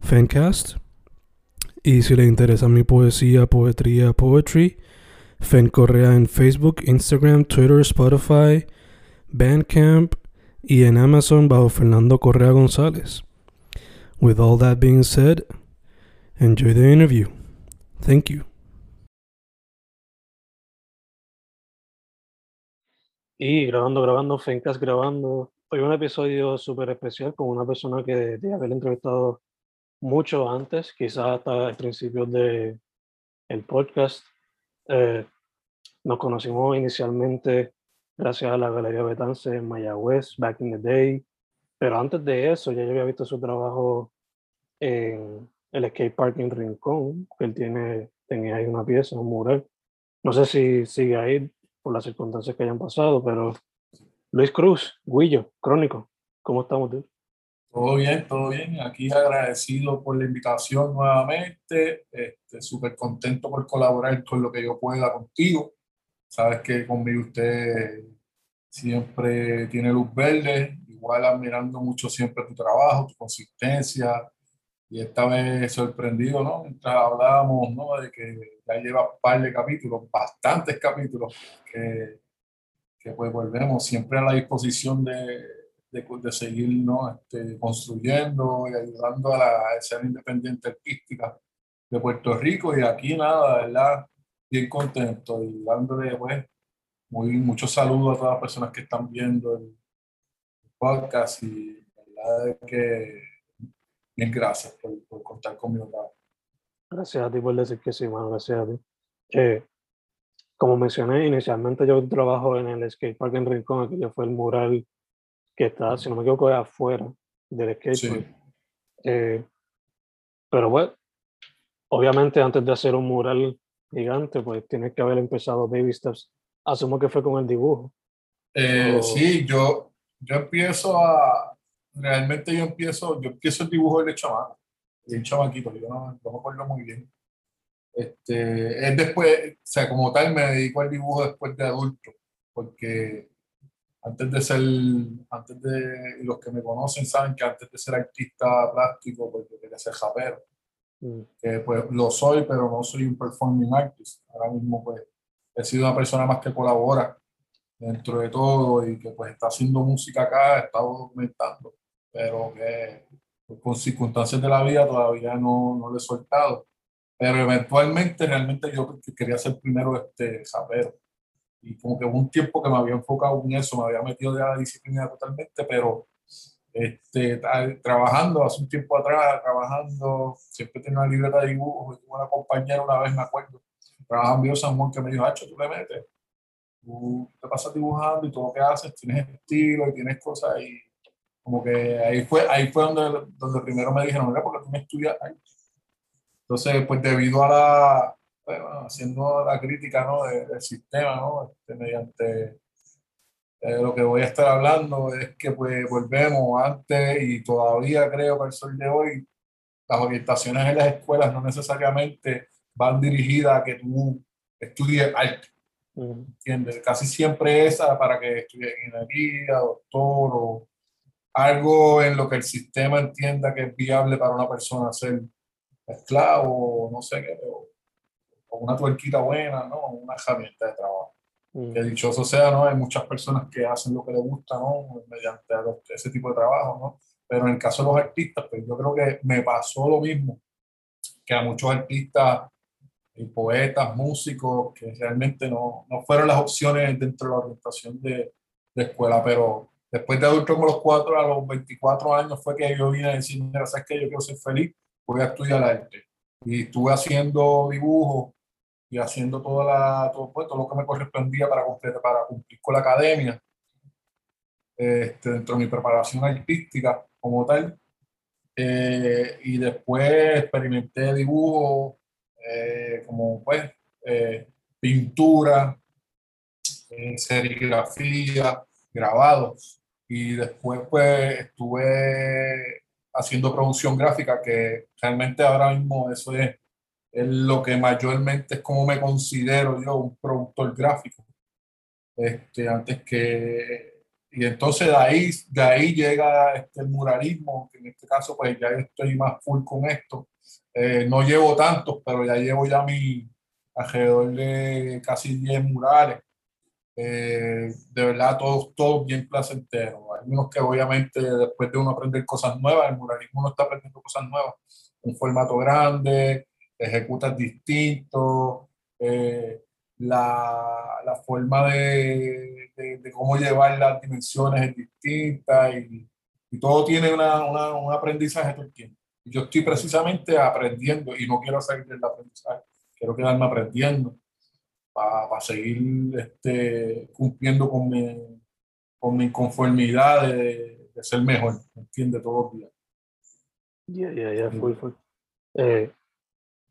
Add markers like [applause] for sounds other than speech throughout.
Fancast. Y si le interesa mi poesía, poetría, poetry, Fen Correa en Facebook, Instagram, Twitter, Spotify, Bandcamp y en Amazon bajo Fernando Correa González. With all that being said, enjoy the interview. Thank you. Y grabando, grabando, Fencas grabando. Hoy un episodio súper especial con una persona que de haber entrevistado mucho antes, quizás hasta el principio de el podcast. Eh, nos conocimos inicialmente gracias a la Galería Betance en Mayagüez, back in the day. Pero antes de eso, ya yo había visto su trabajo en el skate park en Rincón, que él tiene, tenía ahí una pieza, un mural. No sé si sigue ahí por las circunstancias que hayan pasado, pero Luis Cruz, Guillo, Crónico, ¿cómo estamos tú? Todo bien, todo bien. Aquí agradecido por la invitación nuevamente. Este, Súper contento por colaborar con lo que yo pueda contigo. Sabes que conmigo usted siempre tiene luz verde. Igual admirando mucho siempre tu trabajo, tu consistencia. Y esta vez sorprendido, ¿no? Mientras hablábamos, ¿no? De que ya lleva un par de capítulos, bastantes capítulos, que, que pues volvemos siempre a la disposición de, de, de seguir ¿no? este, construyendo y ayudando a la escena independiente artística de Puerto Rico. Y aquí nada, ¿verdad? Bien contento y dándole pues muy, muchos saludos a todas las personas que están viendo el podcast y verdad que bien gracias por, por contar conmigo. Gracias a ti por decir que sí, mano, gracias a ti. Eh, como mencioné inicialmente, yo trabajo en el skatepark en Rincón, que ya fue el mural que está, si no me equivoco, afuera del skate. Eh, pero bueno, obviamente antes de hacer un mural gigante, pues tienes que haber empezado baby steps. Asumo que fue con el dibujo. Eh, Sí, yo, yo empiezo a, realmente yo empiezo, yo empiezo el dibujo de chamaco, de chamaquito, yo no, no me acuerdo muy bien. Este, es después, o sea, como tal me dedico al dibujo después de adulto, porque antes de ser, antes de, los que me conocen saben que antes de ser artista plástico, pues yo quería ser japero. Mm. Que pues lo soy, pero no soy un performing artist. Ahora mismo pues he sido una persona más que colabora dentro de todo y que pues está haciendo música acá, he estado documentando, pero que pues, con circunstancias de la vida todavía no, no lo he soltado. Pero eventualmente realmente yo quería ser primero este japero y como que hubo un tiempo que me había enfocado en eso, me había metido de la disciplina totalmente, pero este, trabajando hace un tiempo atrás, trabajando, siempre tenía una libreta de dibujo, tuve una compañera una vez, me acuerdo, trabajaba en San Juan, que me dijo, Hacho, tú le metes, tú te pasas dibujando y todo lo que haces, tienes estilo y tienes cosas y como que ahí fue, ahí fue donde, donde primero me dijeron, mira, porque tú me estudias ahí. Entonces, pues debido a la, bueno, haciendo la crítica ¿no? del sistema, ¿no? Este, mediante eh, lo que voy a estar hablando es que pues volvemos antes y todavía creo que el sol de hoy las orientaciones en las escuelas no necesariamente van dirigidas a que tú estudies arte. ¿Entiendes? Casi siempre esa para que estudies ingeniería, doctor o algo en lo que el sistema entienda que es viable para una persona ser esclavo, no sé qué, con una tuerquita buena, ¿no? Una herramienta de trabajo. Mm. Que dichoso sea, ¿no? Hay muchas personas que hacen lo que les gusta, ¿no? Mediante ese tipo de trabajo, ¿no? Pero en el caso de los artistas, pues yo creo que me pasó lo mismo que a muchos artistas y poetas, músicos, que realmente no, no fueron las opciones dentro de la orientación de, de escuela, pero después de adulto como los cuatro, a los 24 años fue que yo vine a decir, mira, ¿sabes qué? Yo quiero ser feliz, voy a estudiar arte. Y estuve haciendo dibujos y haciendo toda la, todo, pues, todo lo que me correspondía para, para cumplir con la academia, este, dentro de mi preparación artística como tal. Eh, y después experimenté dibujo, eh, como pues eh, pintura, serigrafía, grabados. Y después pues estuve haciendo producción gráfica, que realmente ahora mismo eso es, es lo que mayormente es como me considero yo, un productor gráfico. Este, antes que y entonces de ahí, de ahí llega este, el muralismo, que en este caso pues ya estoy más full con esto. Eh, no llevo tantos, pero ya llevo ya mi alrededor de casi 10 murales. Eh, de verdad, todos, todos bien placenteros. Hay unos que obviamente después de uno aprender cosas nuevas, el muralismo uno está aprendiendo cosas nuevas. Un formato grande, ejecutas distinto, eh, la, la, forma de, de, cómo llevar las dimensiones es distinta y, y todo tiene una, una, un aprendizaje todo el tiempo. Yo estoy precisamente aprendiendo y no quiero salir del aprendizaje, quiero quedarme aprendiendo para seguir este, cumpliendo con mi, con mi conformidad de, de ser mejor, ¿entiendes? Todos los días. Ya, ya, ya, fui, fui. Eh,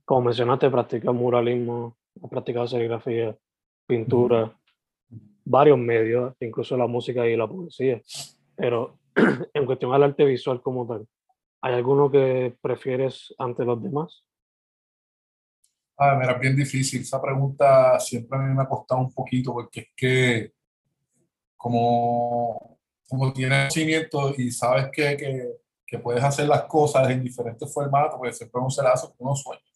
como mencionaste, practicas muralismo, has practicado serigrafía, pintura, varios medios, incluso la música y la poesía. Pero [clears throat] en cuestión al arte visual como tal, ¿hay alguno que prefieres ante los demás? Ah, mira, bien difícil. Esa pregunta siempre a mí me ha costado un poquito porque es que como, como tienes conocimiento y sabes que, que, que, puedes hacer las cosas en diferentes formatos, pues siempre un celazo que uno sueña.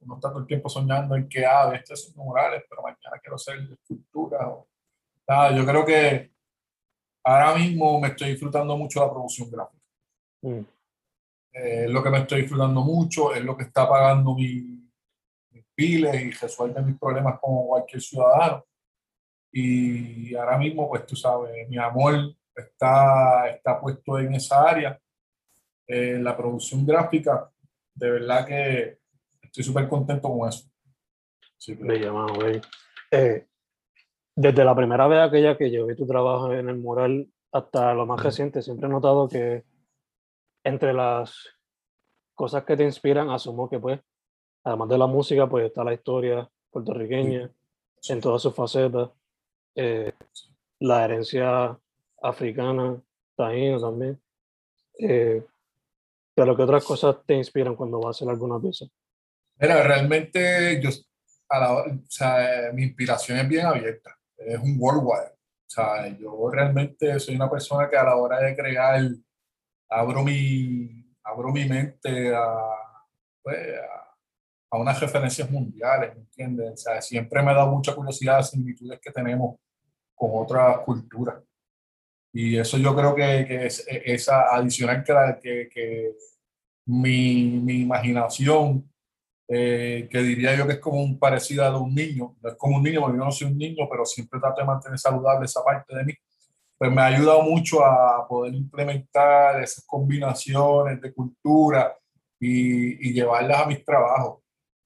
Uno está todo el tiempo soñando en que, ah, este es murales, pero mañana quiero hacer escultura. O, nada, yo creo que ahora mismo me estoy disfrutando mucho la producción gráfica. Mm. Eh, es lo que me estoy disfrutando mucho, es lo que está pagando mi, piles y resuelve mis problemas como cualquier ciudadano. Y ahora mismo, pues tú sabes, mi amor está, está puesto en esa área. en la producción gráfica, de verdad que estoy súper contento con eso. Eh, desde la primera vez aquella que yo vi tu trabajo en el mural hasta lo más reciente, siempre he notado que entre las cosas que te inspiran, asumo que pues además de la música, pues está la historia puertorriqueña en todas sus facetas, eh, la herencia africana, taína también. Eh, pero ¿qué otras cosas te inspiran cuando vas a hacer alguna pieza? Mira, realmente yo, a la, o sea, mi inspiración es bien abierta, es un worldwide. O sea, yo realmente soy una persona que a la hora de crear abro mi, abro mi mente a, pues, a a unas referencias mundiales, ¿me? O sea, siempre me ha dado mucha curiosidad las similitudes que tenemos con otras culturas. Y eso yo creo que, que es, esa adicional que, que, mi, mi, imaginación, eh, que diría yo que es como un parecido a de un niño, no es como un niño, porque yo no soy un niño, pero siempre trato de mantener saludable esa parte de mí, pues me ha ayudado mucho a poder implementar esas combinaciones de cultura y, y llevarlas a mis trabajos.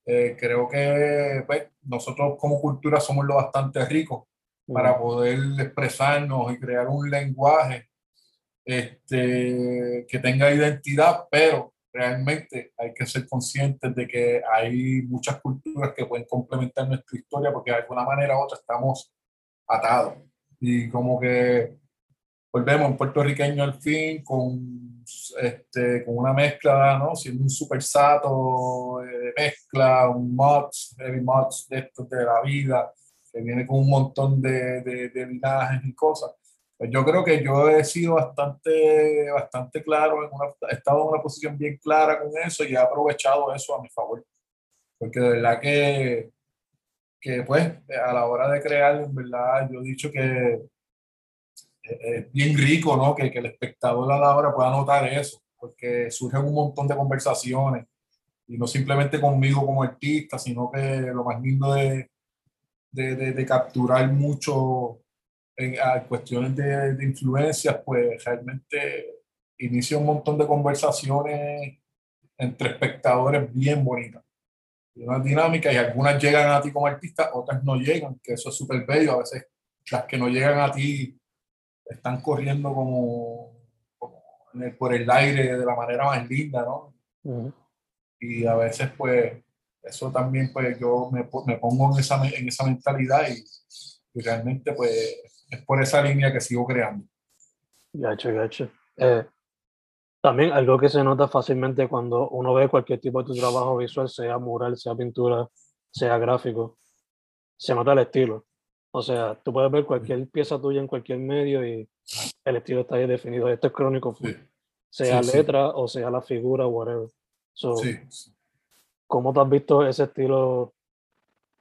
Eh, creo que pues, nosotros como cultura somos lo bastante ricos para poder expresarnos y crear un lenguaje este, que tenga identidad, pero realmente hay que ser conscientes de que hay muchas culturas que pueden complementar nuestra historia porque de alguna manera u otra estamos atados. Y como que volvemos en puertorriqueño al fin con, este, con una mezcla, ¿no? Siendo un super sato de mezcla, un mods, heavy mods de estos de la vida, que viene con un montón de, de, de linajes y cosas. Pues yo creo que yo he sido bastante, bastante claro, en una, he estado en una posición bien clara con eso y he aprovechado eso a mi favor. Porque de verdad que, que pues a la hora de crear, en verdad, yo he dicho que es bien rico, ¿no? Que, que, el espectador a la hora pueda notar eso. porque surgen un montón de conversaciones y no simplemente conmigo como artista, sino que lo más lindo de, de, de, capturar mucho en, cuestiones de, de influencias, pues realmente inicia un montón de conversaciones entre espectadores bien bonitas. Una dinámica y algunas llegan a ti como artista, otras no llegan, que eso es súper bello. A veces las que no llegan a ti están corriendo como, por el aire de la manera más linda, ¿no? Y a veces, pues, eso también, pues, yo me, me pongo en esa, en esa mentalidad y, realmente, pues, es por esa línea que sigo creando. Gacho, gacho. Eh, también algo que se nota fácilmente cuando uno ve cualquier tipo de tu trabajo visual, sea mural, sea pintura, sea gráfico, se nota el estilo. O sea, tú puedes ver cualquier pieza tuya en cualquier medio y el estilo está ahí definido. Esto es crónico, sea letra o sea la figura, whatever. So, ¿Cómo te has visto ese estilo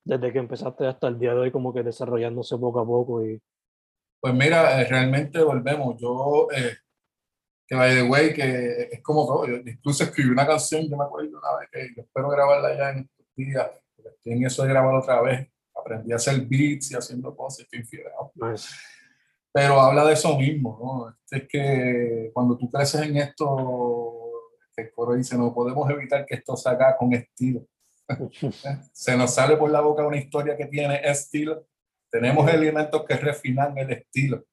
desde que empezaste hasta el día de hoy, como que desarrollándose poco a poco? Y... Pues mira, eh, realmente volvemos. Yo eh, que by the way, que es como todo. Yo incluso escribí una canción, yo me acuerdo una vez que yo espero grabarla ya en estos días, porque estoy en eso de grabarla otra vez. Aprendí a hacer beats y haciendo cosas, estoy nice. Pero habla de eso mismo, ¿no? Es que cuando tú creces en esto, el coro dice, no podemos evitar que esto salga con estilo. [laughs] Se nos sale por la boca una historia que tiene estilo. Tenemos elementos que refinan el estilo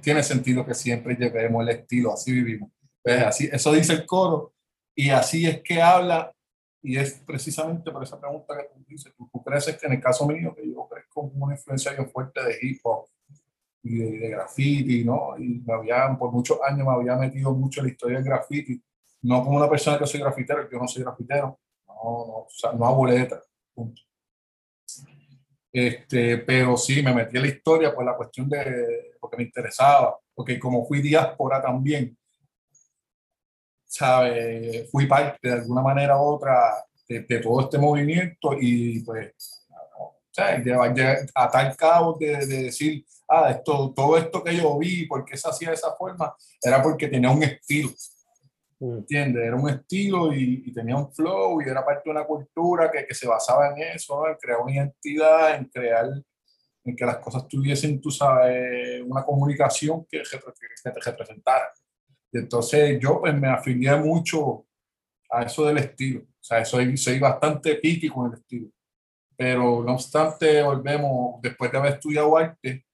tiene sentido que siempre llevemos el estilo, así vivimos. Pues así, eso dice el coro y así es que habla y es precisamente por esa pregunta que tú dices, tú, crees que en el caso mío, que yo crezco una influencia bien fuerte de hip hop y de, graffiti, ¿no? Y me había, por muchos años me había metido mucho en la historia del graffiti, no como una persona que soy grafitero, yo no soy grafitero, no, no, o sea, no hago letra, punto. Este, pero sí, me metí en la historia por la cuestión de, porque me interesaba, porque como fui diáspora también, ¿sabe? Fui parte de alguna manera u otra de, todo este movimiento y pues, a tal cabo de, de, decir, ah, esto, todo esto que yo vi, ¿por qué se hacía de esa forma? Era porque tenía un estilo. Mm. ¿Entiendes? Era un estilo y, tenía un flow y era parte de una cultura que, que se basaba en eso, en crear una identidad, en crear, en que las cosas tuviesen, tú sabes, una comunicación que, que te representara. Y entonces yo pues me afilié mucho a eso del estilo. O sea, soy, soy bastante piqui con el estilo. Pero no obstante, volvemos, después de haber estudiado arte,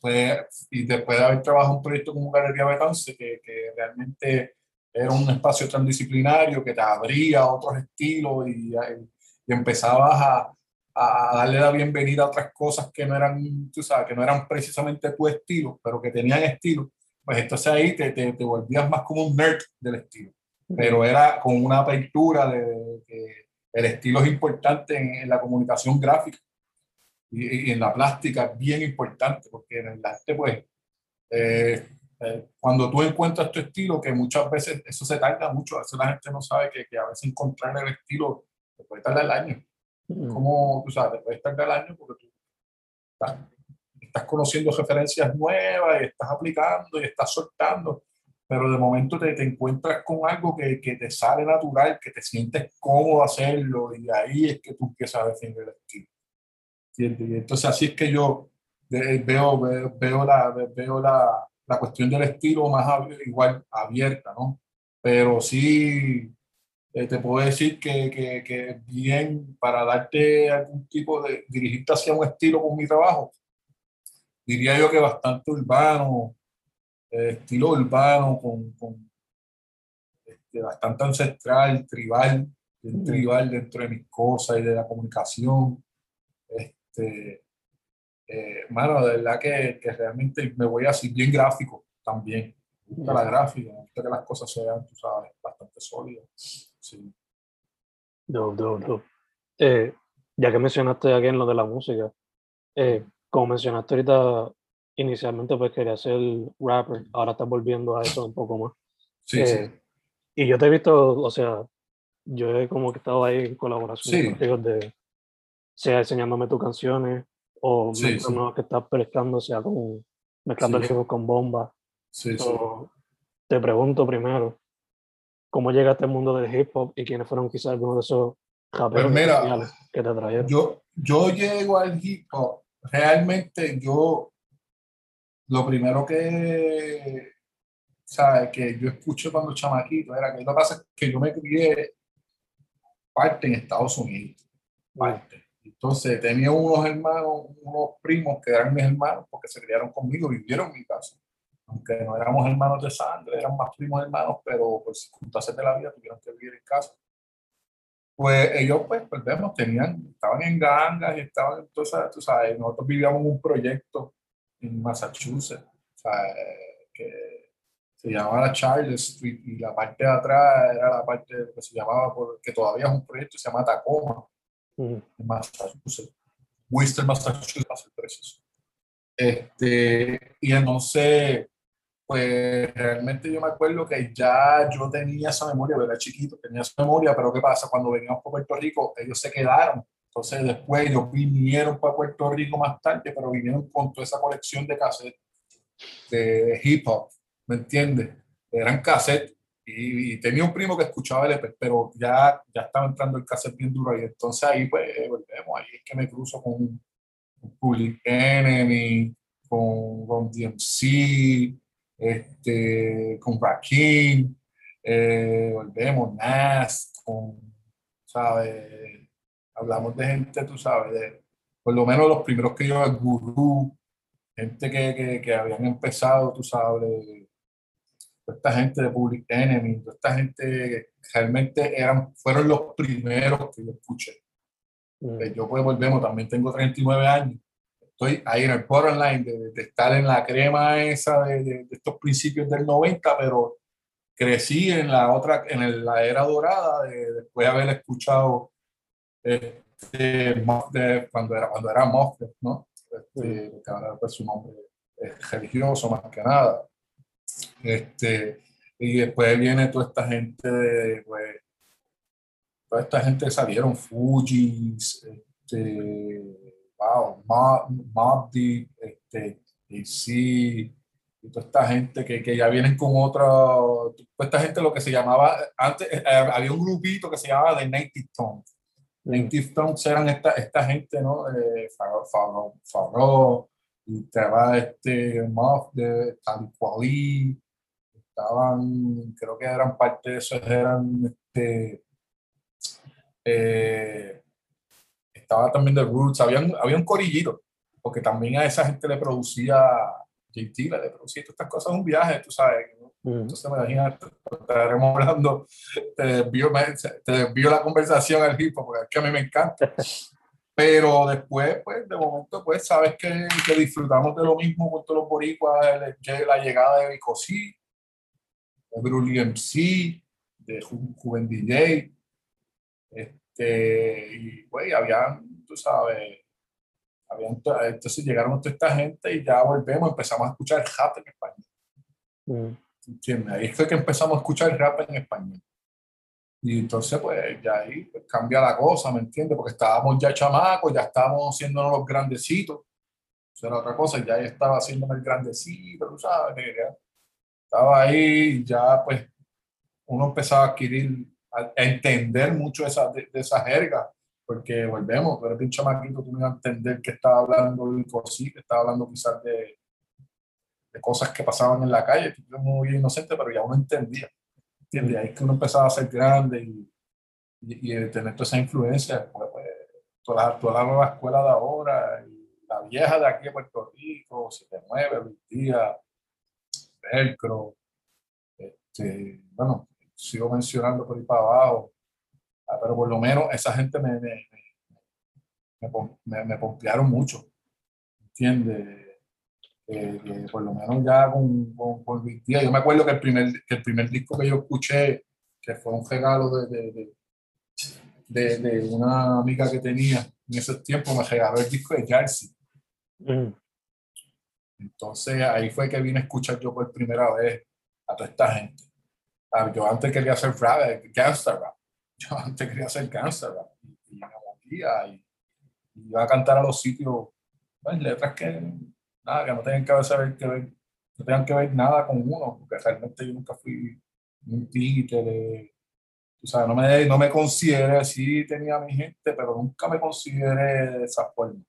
pues, y después de haber trabajado un proyecto como Galería Betance, que, que realmente era un espacio transdisciplinario que te abría a otros estilos y, y empezabas a, a, darle la bienvenida a otras cosas que no eran, tú sabes, que no eran precisamente tu estilo, pero que tenían estilo, pues entonces ahí te, te, te volvías más como un nerd del estilo. Pero era con una apertura de, que el estilo es importante en, la comunicación gráfica y, y, en la plástica bien importante, porque en el arte, pues, eh, eh, cuando tú encuentras tu estilo, que muchas veces eso se tarda mucho, a veces la gente no sabe que, que a veces encontrar el estilo te puede tardar el año. Mm. Como tú sabes, te puede tardar el año porque tú estás, estás, conociendo referencias nuevas y estás aplicando y estás soltando, pero de momento te, te encuentras con algo que, que, te sale natural, que te sientes cómodo hacerlo y ahí es que tú empiezas a definir el estilo. Y entonces así es que yo veo, veo, veo la, veo la, la cuestión del estilo más igual abierta, ¿no? Pero sí eh, te puedo decir que, que, que, bien para darte algún tipo de, dirigirte hacia un estilo con mi trabajo, diría yo que bastante urbano, eh, estilo urbano, con, con este, bastante ancestral, tribal, tribal dentro de mis cosas y de la comunicación. Este, eh, mano, de verdad que, que, realmente me voy así bien gráfico también. Me gusta la gráfica, me gusta que las cosas sean, tú sabes, bastante sólidas. Sí. No, no, no. Eh, ya que mencionaste aquí en lo de la música, eh, como mencionaste ahorita, inicialmente pues quería ser rapper, ahora estás volviendo a eso un poco más. Sí, sí. Eh, y yo te he visto, o sea, yo he como que estado ahí en colaboración con de, sea enseñándome tus canciones, o sí, que estás pescando, sea con, mezclando el con bomba. Sí, Te pregunto primero, cómo llegaste al mundo del hip hop y quiénes fueron quizás algunos de esos raperos pues que te trajeron. Yo, yo llego al hip hop, realmente yo, lo primero que, ¿sabes? que yo escuché cuando chamaquito era que lo que pasa es que yo me crié parte en Estados Unidos, parte. Entonces tenía unos hermanos, unos primos que eran mis hermanos porque se criaron conmigo, vivieron en mi casa aunque no éramos hermanos de sangre, eran más primos hermanos, pero por circunstancias de la vida tuvieron que vivir en casa. Pues ellos, pues, perdemos, tenían, estaban en gangas y estaban, entonces, tú sabes, nosotros vivíamos un proyecto en Massachusetts, sea, que se llamaba Charles Street y la parte de atrás era la parte que se llamaba, que todavía es un proyecto, se llama Tacoma, en Massachusetts, Worcester, Massachusetts, para ser preciso. Este, y entonces, pues realmente yo me acuerdo que ya yo tenía esa memoria, era chiquito, tenía esa memoria, pero ¿qué pasa? Cuando veníamos por Puerto Rico, ellos se quedaron. Entonces después ellos vinieron para Puerto Rico más tarde, pero vinieron con toda esa colección de cassettes de hip hop, ¿me entiendes? Eran cassettes y, tenía un primo que escuchaba el EP, pero ya, ya estaba entrando el cassette bien duro y entonces ahí pues volvemos, ahí es que me cruzo con, con Public Enemy, con, con DMC, este, con Rakim, eh, volvemos, Nas, con, ¿sabes? Hablamos de gente, tú sabes, de, por lo menos los primeros que yo, el Gurú, gente que, que, que, habían empezado, tú sabes, esta gente de Public Enemy, esta gente realmente eran, fueron los primeros que yo escuché. Mm. Eh, yo pues volvemos, también tengo 39 años estoy ahí en el borderline de, de estar en la crema esa de, de, estos principios del 90, pero crecí en la otra, en la era dorada, de, después de haber escuchado este, cuando era, cuando era Moflet, ¿no? Este, que ahora pues, su nombre es religioso más que nada. Este, y después viene toda esta gente de, pues, toda esta gente salieron Fujis, este, wow, Mob este, y sí, y toda esta gente que, que, ya vienen con otra, toda esta gente lo que se llamaba, antes eh, eh, había un grupito que se llamaba The Native Tongues. Native Tongues eran esta, esta gente, ¿no? Eh, Faro, y estaba este Mob de Taliqualí, estaban, creo que eran parte de eso, eran este, eh, estaba también The Roots, había, había un corillito, porque también a esa gente le producía, JT le producía todas estas cosas, un viaje, tú sabes. Entonces me imagino, estaremos hablando, te desvío, te desvío la conversación al hip hop, porque es que a mí me encanta. [laughs] Pero después, pues, de momento, pues, sabes que, que disfrutamos de lo mismo con todos los boricuas, la llegada de Vicosí, de Bruli MC, de Juven DJ, este, y, güey, habían, tú sabes, habían, entonces llegaron toda esta gente y ya volvemos, empezamos a escuchar rap en español. Mm. ¿Entiendes? Ahí fue que empezamos a escuchar rap en español. Y entonces, pues, ya ahí pues, cambia la cosa, ¿me entiendes? Porque estábamos ya chamacos, ya estábamos haciéndonos los grandecitos. Eso era otra cosa, ya estaba haciéndome el grandecito, tú sabes, estaba ahí, ya pues uno empezaba a adquirir a, entender mucho esa, de, esa jerga, porque volvemos, pero eres un chamaquito, tú no ibas a entender que estaba hablando de cosí, que estaba hablando quizás de, de cosas que pasaban en la calle, tú eres muy inocente, pero ya uno entendía, ¿entiendes? Ahí es que uno empezaba a ser grande y, y, y tener toda esa influencia, pues, pues, toda, toda la nueva escuela de ahora, la vieja de aquí de Puerto Rico, se te mueve, Luis Díaz, Velcro, este, bueno, sigo mencionando por ahí para abajo, ah, pero por lo menos esa gente me, me, me, me pompearon mucho, ¿entiendes? Eh, por lo menos ya con, con, con yo me acuerdo que el, primer, que el primer disco que yo escuché, que fue un regalo de, de, de, de una amiga que tenía en ese tiempo, me regaló el disco de Jersey. Mm. Entonces ahí fue que vine a escuchar yo por primera vez a toda esta gente. Ah, yo antes quería hacer rap, eh, gangster rap. Yo [laughs] antes quería hacer gangster rap. Y, me movía y, iba a cantar a los sitios, pues, letras que, nada, que no tengan que ver, que ver, no tengan que ver nada con uno, porque realmente yo nunca fui un títere. O sea, no me, no me consideré, sí tenía mi gente, pero nunca me consideré de esa forma.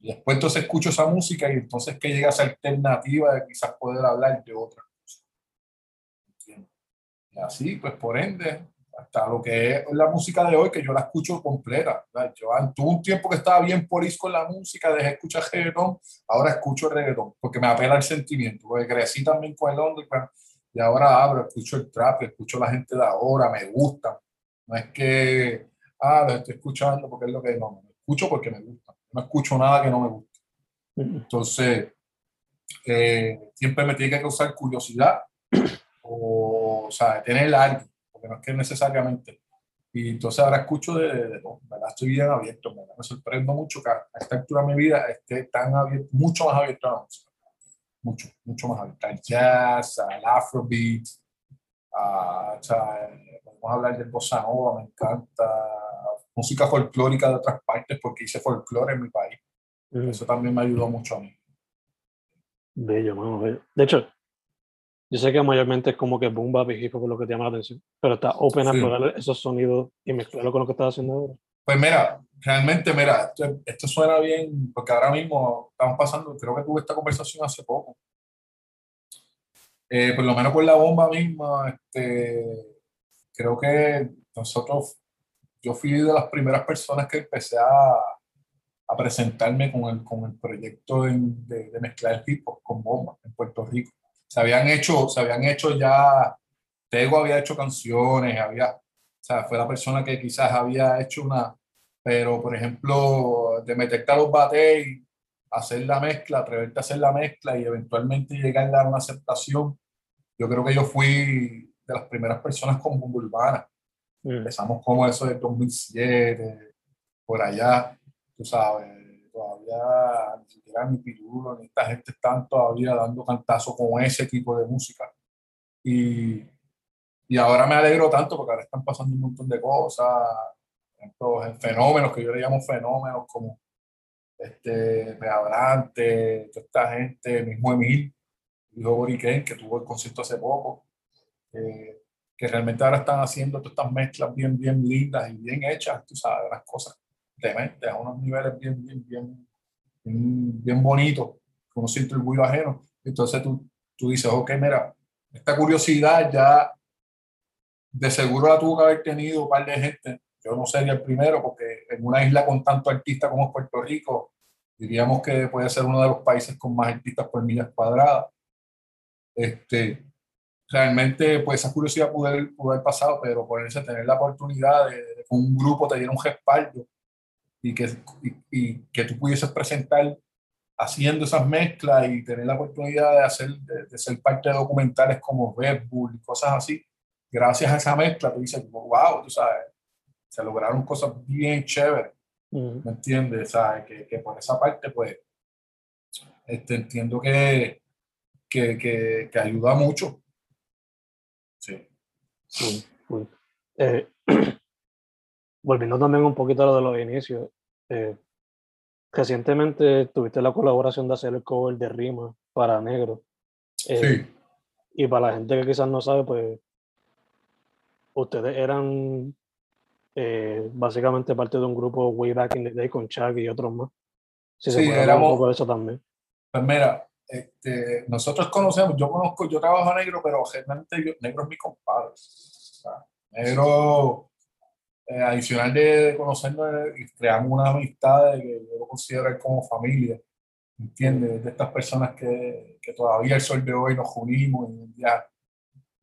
Y después entonces escucho esa música y entonces que llega esa alternativa de quizás poder hablar de otra cosa. Y así, pues por ende, hasta lo que es la música de hoy, que yo la escucho completa. Yo tuve un tiempo que estaba bien por con la música, dejé de escuchar reggaetón, ahora escucho reggaetón, porque me apela el sentimiento, porque crecí también con el underground y ahora abro, escucho el trap, escucho la gente de ahora, me gusta. No es que, ah, lo estoy escuchando porque es lo que no, me escucho porque me gusta. No escucho nada que no me guste. Entonces, eh, siempre me tiene que causar curiosidad [clears throat] o, o sea, tener algo porque no es que necesariamente. Y entonces ahora escucho de, de, ¿verdad? Estoy bien abierto, ¿verdad? Me sorprendo mucho que a esta altura de mi vida esté tan abierto, mucho más abierto a la música. Mucho, mucho más abierto. Al jazz, al afrobeat, a, o sea, podemos hablar del bossa nova, me encanta. Música folclórica de otras partes porque hice folclore en mi país. Eso también me ayudó mucho a mí. Bello, mano, bello. De hecho, yo sé que mayormente es como que boom bap y hip hop es lo que te llama la atención, pero está open a explorar esos sonidos y mezclarlo con lo que estás haciendo ahora. Pues mira, realmente, mira, esto, suena bien, porque ahora mismo estamos pasando, creo que tuve esta conversación hace poco. Eh, por lo menos con la bomba misma, este, creo que nosotros, yo fui de las primeras personas que empecé a, a presentarme con el, con el proyecto de, de, de mezclar hip hop con bomba en Puerto Rico se habían hecho, se habían hecho ya, Tego había hecho canciones, había, o sea, fue la persona que quizás había hecho una, pero por ejemplo, de meterte a los bates y hacer la mezcla, atreverte a hacer la mezcla y eventualmente llegar a dar una aceptación, yo creo que yo fui de las primeras personas con Bombo Urbana. Mm. Empezamos como eso de 2007, por allá, tú sabes todavía ni siquiera ni Pirulo ni esta gente están todavía dando cantazo con ese tipo de música. Y, y ahora me alegro tanto porque ahora están pasando un montón de cosas, ejemplo, fenómenos que yo le llamo fenómenos como este Peabrante, toda esta gente, mismo Emil, hijo Boriken, que tuvo el concierto hace poco, eh, que realmente ahora están haciendo todas estas mezclas bien, bien lindas y bien hechas, tú sabes, las cosas demente, a unos niveles bien, bien, bien, bien, bonitos, que uno siente orgullo ajeno. Entonces tú, tú dices, ok, mira, esta curiosidad ya de seguro la tuvo que haber tenido un par de gente. Yo no sería el primero, porque en una isla con tanto artistas como Puerto Rico, diríamos que puede ser uno de los países con más artistas por millas cuadradas. Este, realmente, pues esa curiosidad pudo haber, pasado, pero ponerse a tener la oportunidad de, que un grupo te diera un respaldo y que, y, que tú pudieses presentar haciendo esas mezclas y tener la oportunidad de, hacer, de, ser parte de documentales como Red Bull y cosas así, gracias a esa mezcla, tú dices, wow, tú sabes, se lograron cosas bien chéveres, ¿me entiendes? ¿Sabes? Que, que, por esa parte, pues, este, entiendo que, que, que, que ayuda mucho. Sí. sí, sí. Eh, [clears throat] volviendo también un poquito a lo de los inicios, eh, recientemente tuviste la colaboración de hacer el cover de Rima para Negro. Eh, sí. Y para la gente que quizás no sabe, pues ustedes eran eh, básicamente parte de un grupo way back in the day con Chuck y otros más. Si sí, éramos, un poco de eso también. Pues mira, este, nosotros conocemos, yo conozco, yo trabajo negro, pero generalmente negro es mi compadre. O sea, negro eh, adicional de conocernos, creamos una amistad que yo considero como familia, ¿entiendes? De estas personas que, que, todavía el sol de hoy nos unimos y ya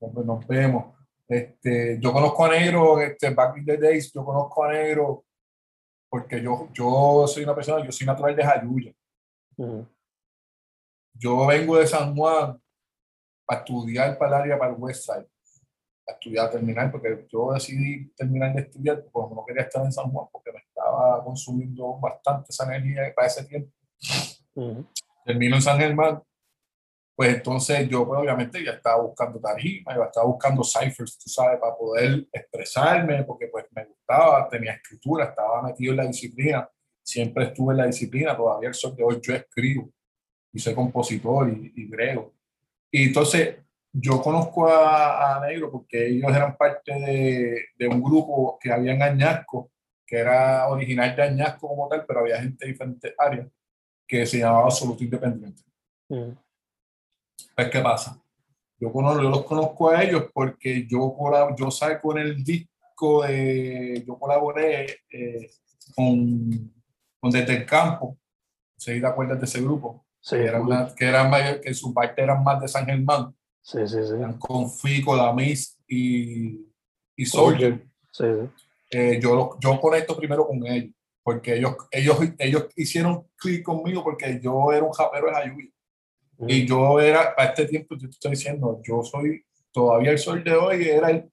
nos, vemos. Este, yo conozco a Negro, este, back in the days, yo conozco a Negro porque yo, yo soy una persona, yo soy natural de Jayuya. Yo vengo de San Juan para estudiar para el área, para el West Side a estudiar, a terminar, porque yo decidí terminar de estudiar porque no quería estar en San Juan, porque me estaba consumiendo bastante esa energía para ese tiempo. Termino en San Germán, pues entonces yo pues, obviamente ya estaba buscando tarima, estaba buscando ciphers, tú sabes, para poder expresarme, porque pues me gustaba, tenía escritura, estaba metido en la disciplina, siempre estuve en la disciplina, todavía el sol de hoy yo escribo y soy compositor y, y grego. Y entonces yo conozco a, Negro porque ellos eran parte de, de, un grupo que había en Añasco, que era original de Añasco como tal, pero había gente de diferentes áreas, que se llamaba Absoluto Independiente. Mm. Pues, ¿qué pasa? Yo, conozco, yo los conozco a ellos porque yo, yo saco en el disco de, yo colaboré eh, con, con Desde el Campo, ¿se te acuerdas de ese grupo? Sí, que, eran que, eran mayor, que su parte eran más de San Germán. Sí, sí, sí. Con Fico, Damis y, y Soldier. Sí, eh, yo, yo conecto primero con ellos, porque ellos, ellos, ellos hicieron clic conmigo porque yo era un japero de Ayuya. Y yo era, a este tiempo, yo te estoy diciendo, yo soy, todavía el sol de hoy, era el,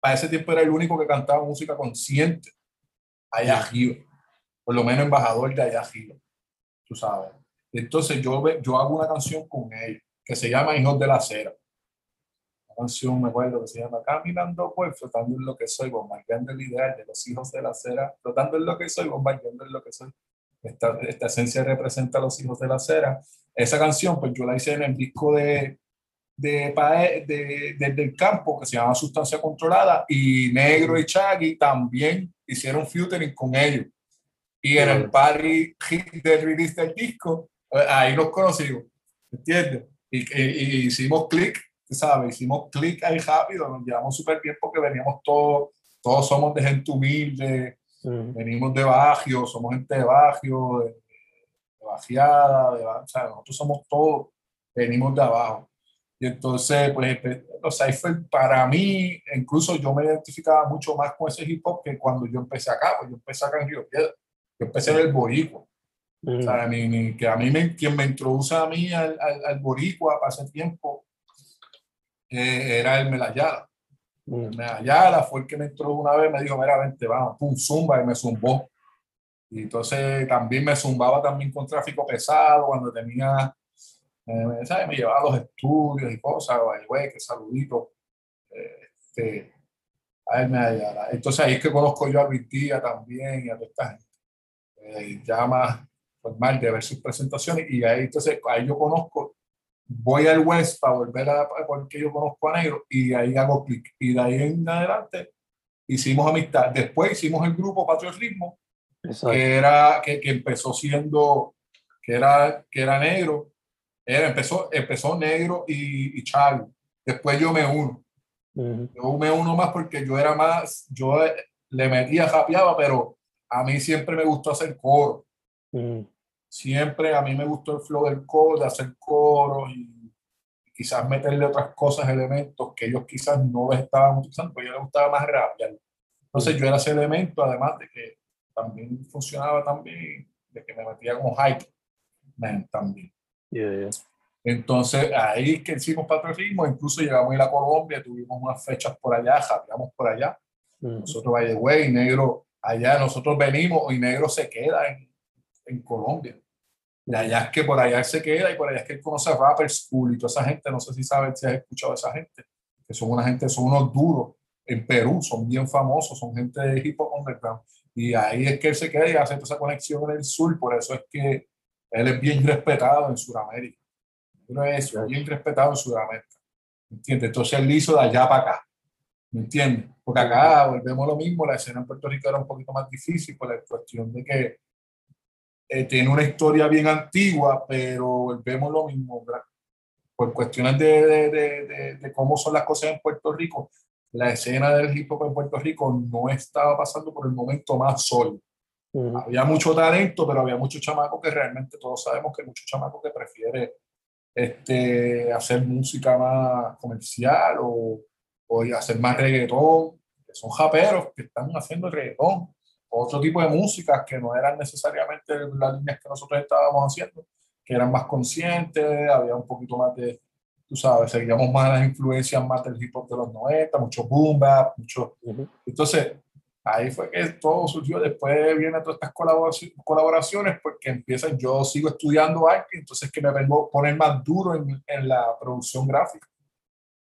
para ese tiempo era el único que cantaba música consciente allá arriba, por lo menos embajador de allá arriba, tú sabes. Entonces yo, yo hago una canción con ellos que se llama Hijos de la Cera. Una canción, me acuerdo, que se llama Caminando pues, flotando en lo que soy, bombardeando el ideal de los hijos de la cera, flotando en lo que soy, bombardeando en lo que soy. Esta, esta esencia representa a los hijos de la cera. Esa canción, pues yo la hice en el disco de, de, de, desde el campo que se llama Sustancia Controlada y Negro y Chagui también hicieron featuring con ellos. Y en el party del release del disco, eh, ahí los conocimos, ¿entiendes? Y, hicimos clic, ¿sabes? Hicimos clic ahí rápido, nos llevamos súper bien porque veníamos todos, todos somos de gente humilde, venimos de Bagio, somos gente de Bagio, de, de Bajiada, de, o sea, nosotros somos todos, venimos de abajo. Y entonces, pues, los Cypher para mí, incluso yo me identificaba mucho más con ese hip hop que cuando yo empecé acá, pues yo empecé acá en Río Piedra, yo empecé en el Boricua. O sea, ni, que a mí me, quien me introduce a mí al, al, al boricua para ese tiempo eh, era el Melayala. El Melayala fue el que me introdujo una vez, me dijo, mira, vente, vamos, pum, zumba, y me zumbó. Y entonces también me zumbaba también con tráfico pesado cuando tenía, eh, ¿sabes? Me llevaba a los estudios y cosas, güey, que saludito. Este, a él me Entonces ahí es que conozco yo a Luis Díaz también y a toda esta gente. Eh, ya más formal de ver sus presentaciones y ahí entonces ahí yo conozco, voy al West para volver a, porque yo conozco a Negro y ahí hago clic y de ahí en adelante hicimos amistad. Después hicimos el grupo Patriotismo, que era que, que, empezó siendo que era que era negro, era, empezó empezó negro y, y Charlie. Después yo me uno. Yo me uno más porque yo era más, yo le metía, rapeaba, pero a mí siempre me gustó hacer coro. Siempre a mí me gustó el flow del coro, de hacer coro y quizás meterle otras cosas, elementos que ellos quizás no estaban utilizando, porque a ellos les gustaba más rapear. Entonces yo era ese elemento, además de que también funcionaba también, de que me metía como hype también. Entonces ahí es que hicimos patriotismo, incluso llegamos a ir a Colombia, tuvimos unas fechas por allá, jateamos por allá. Nosotros, by the way, negro, allá nosotros venimos y negro se queda en, en Colombia. Y allá es que por allá se queda y por allá es que él conoce a Rapper School y toda esa gente, no sé si sabes si has escuchado a esa gente, que son una gente, son unos duros en Perú, son bien famosos, son gente de hip hop underground. Y ahí es que él se queda y hace toda esa conexión en el sur, por eso es que él es bien respetado en Sudamérica. Uno es bien respetado en Sudamérica. ¿Entiendes? Entonces él hizo de allá para acá. ¿Me entiendes? Porque acá volvemos lo mismo, la escena en Puerto Rico era un poquito más difícil por la cuestión de que eh, tiene una historia bien antigua, pero vemos lo mismo, por cuestiones de, de, de, de, cómo son las cosas en Puerto Rico, la escena del hip hop en Puerto Rico no estaba pasando por el momento más sólido. Había mucho talento, pero había muchos chamacos que realmente todos sabemos que hay muchos chamacos que prefieren este, hacer música más comercial o, o hacer más reggaetón, que son japeros que están haciendo reggaetón otro tipo de músicas que no eran necesariamente las líneas que nosotros estábamos haciendo, que eran más conscientes, había un poquito más de, tú sabes, seguíamos más las influencias más del hip hop de los 90, mucho boom bap, mucho... Entonces, ahí fue que todo surgió, después vienen todas estas colaboraciones, porque empiezan, yo sigo estudiando arte, entonces que me vengo a poner más duro en, en la producción gráfica.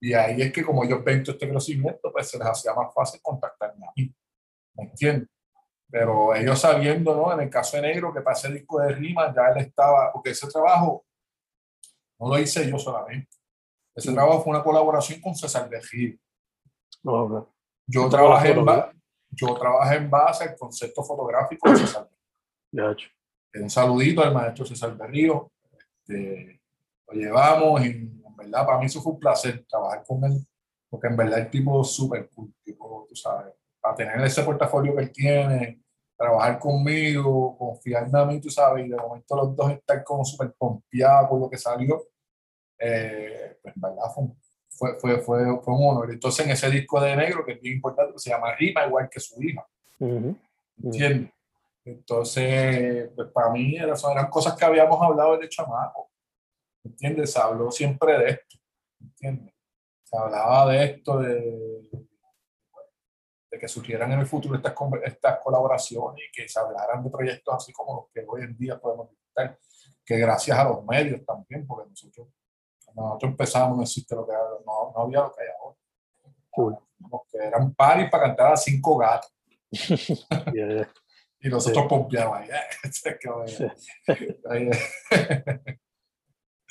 Y ahí es que como yo ven todo este crecimiento, pues se les hacía más fácil contactarme a mí. ¿Me entiendes? Pero ellos sabiendo, ¿no? En el caso de Negro, que para ese disco de rima ya él estaba, porque ese trabajo no lo hice yo solamente. Ese trabajo fue una colaboración con César de Gil. Okay. Yo, trabajé en yo trabajé en base al concepto fotográfico de César. De hecho. Un saludito al maestro César Berrío. Este, lo llevamos y en verdad para mí eso fue un placer trabajar con él, porque en verdad el tipo es súper cool, tipo, tú sabes, para tener ese portafolio que él tiene, trabajar conmigo, confiarme a mí, tú sabes, y de momento los dos estar como súper confiados por lo que salió, eh, pues en verdad fue, fue, fue, fue, un honor. Entonces en ese disco de negro, que es bien importante, se llama Rima, igual que su hija. ¿Entiendes? Entonces, pues para mí eran, eran cosas que habíamos hablado de chamaco. ¿Entiendes? Se habló siempre de esto. ¿Entiendes? Se hablaba de esto, de, de que surgieran en el futuro estas, estas colaboraciones y que se hablaran de proyectos así como los que hoy en día podemos disfrutar, que gracias a los medios también, porque nosotros, cuando nosotros empezamos no existe lo que no, no había lo que hay ahora. Cool. Que eran paris para cantar a cinco gatos. [laughs] y nosotros sí. pompeamos ahí. [laughs] [laughs]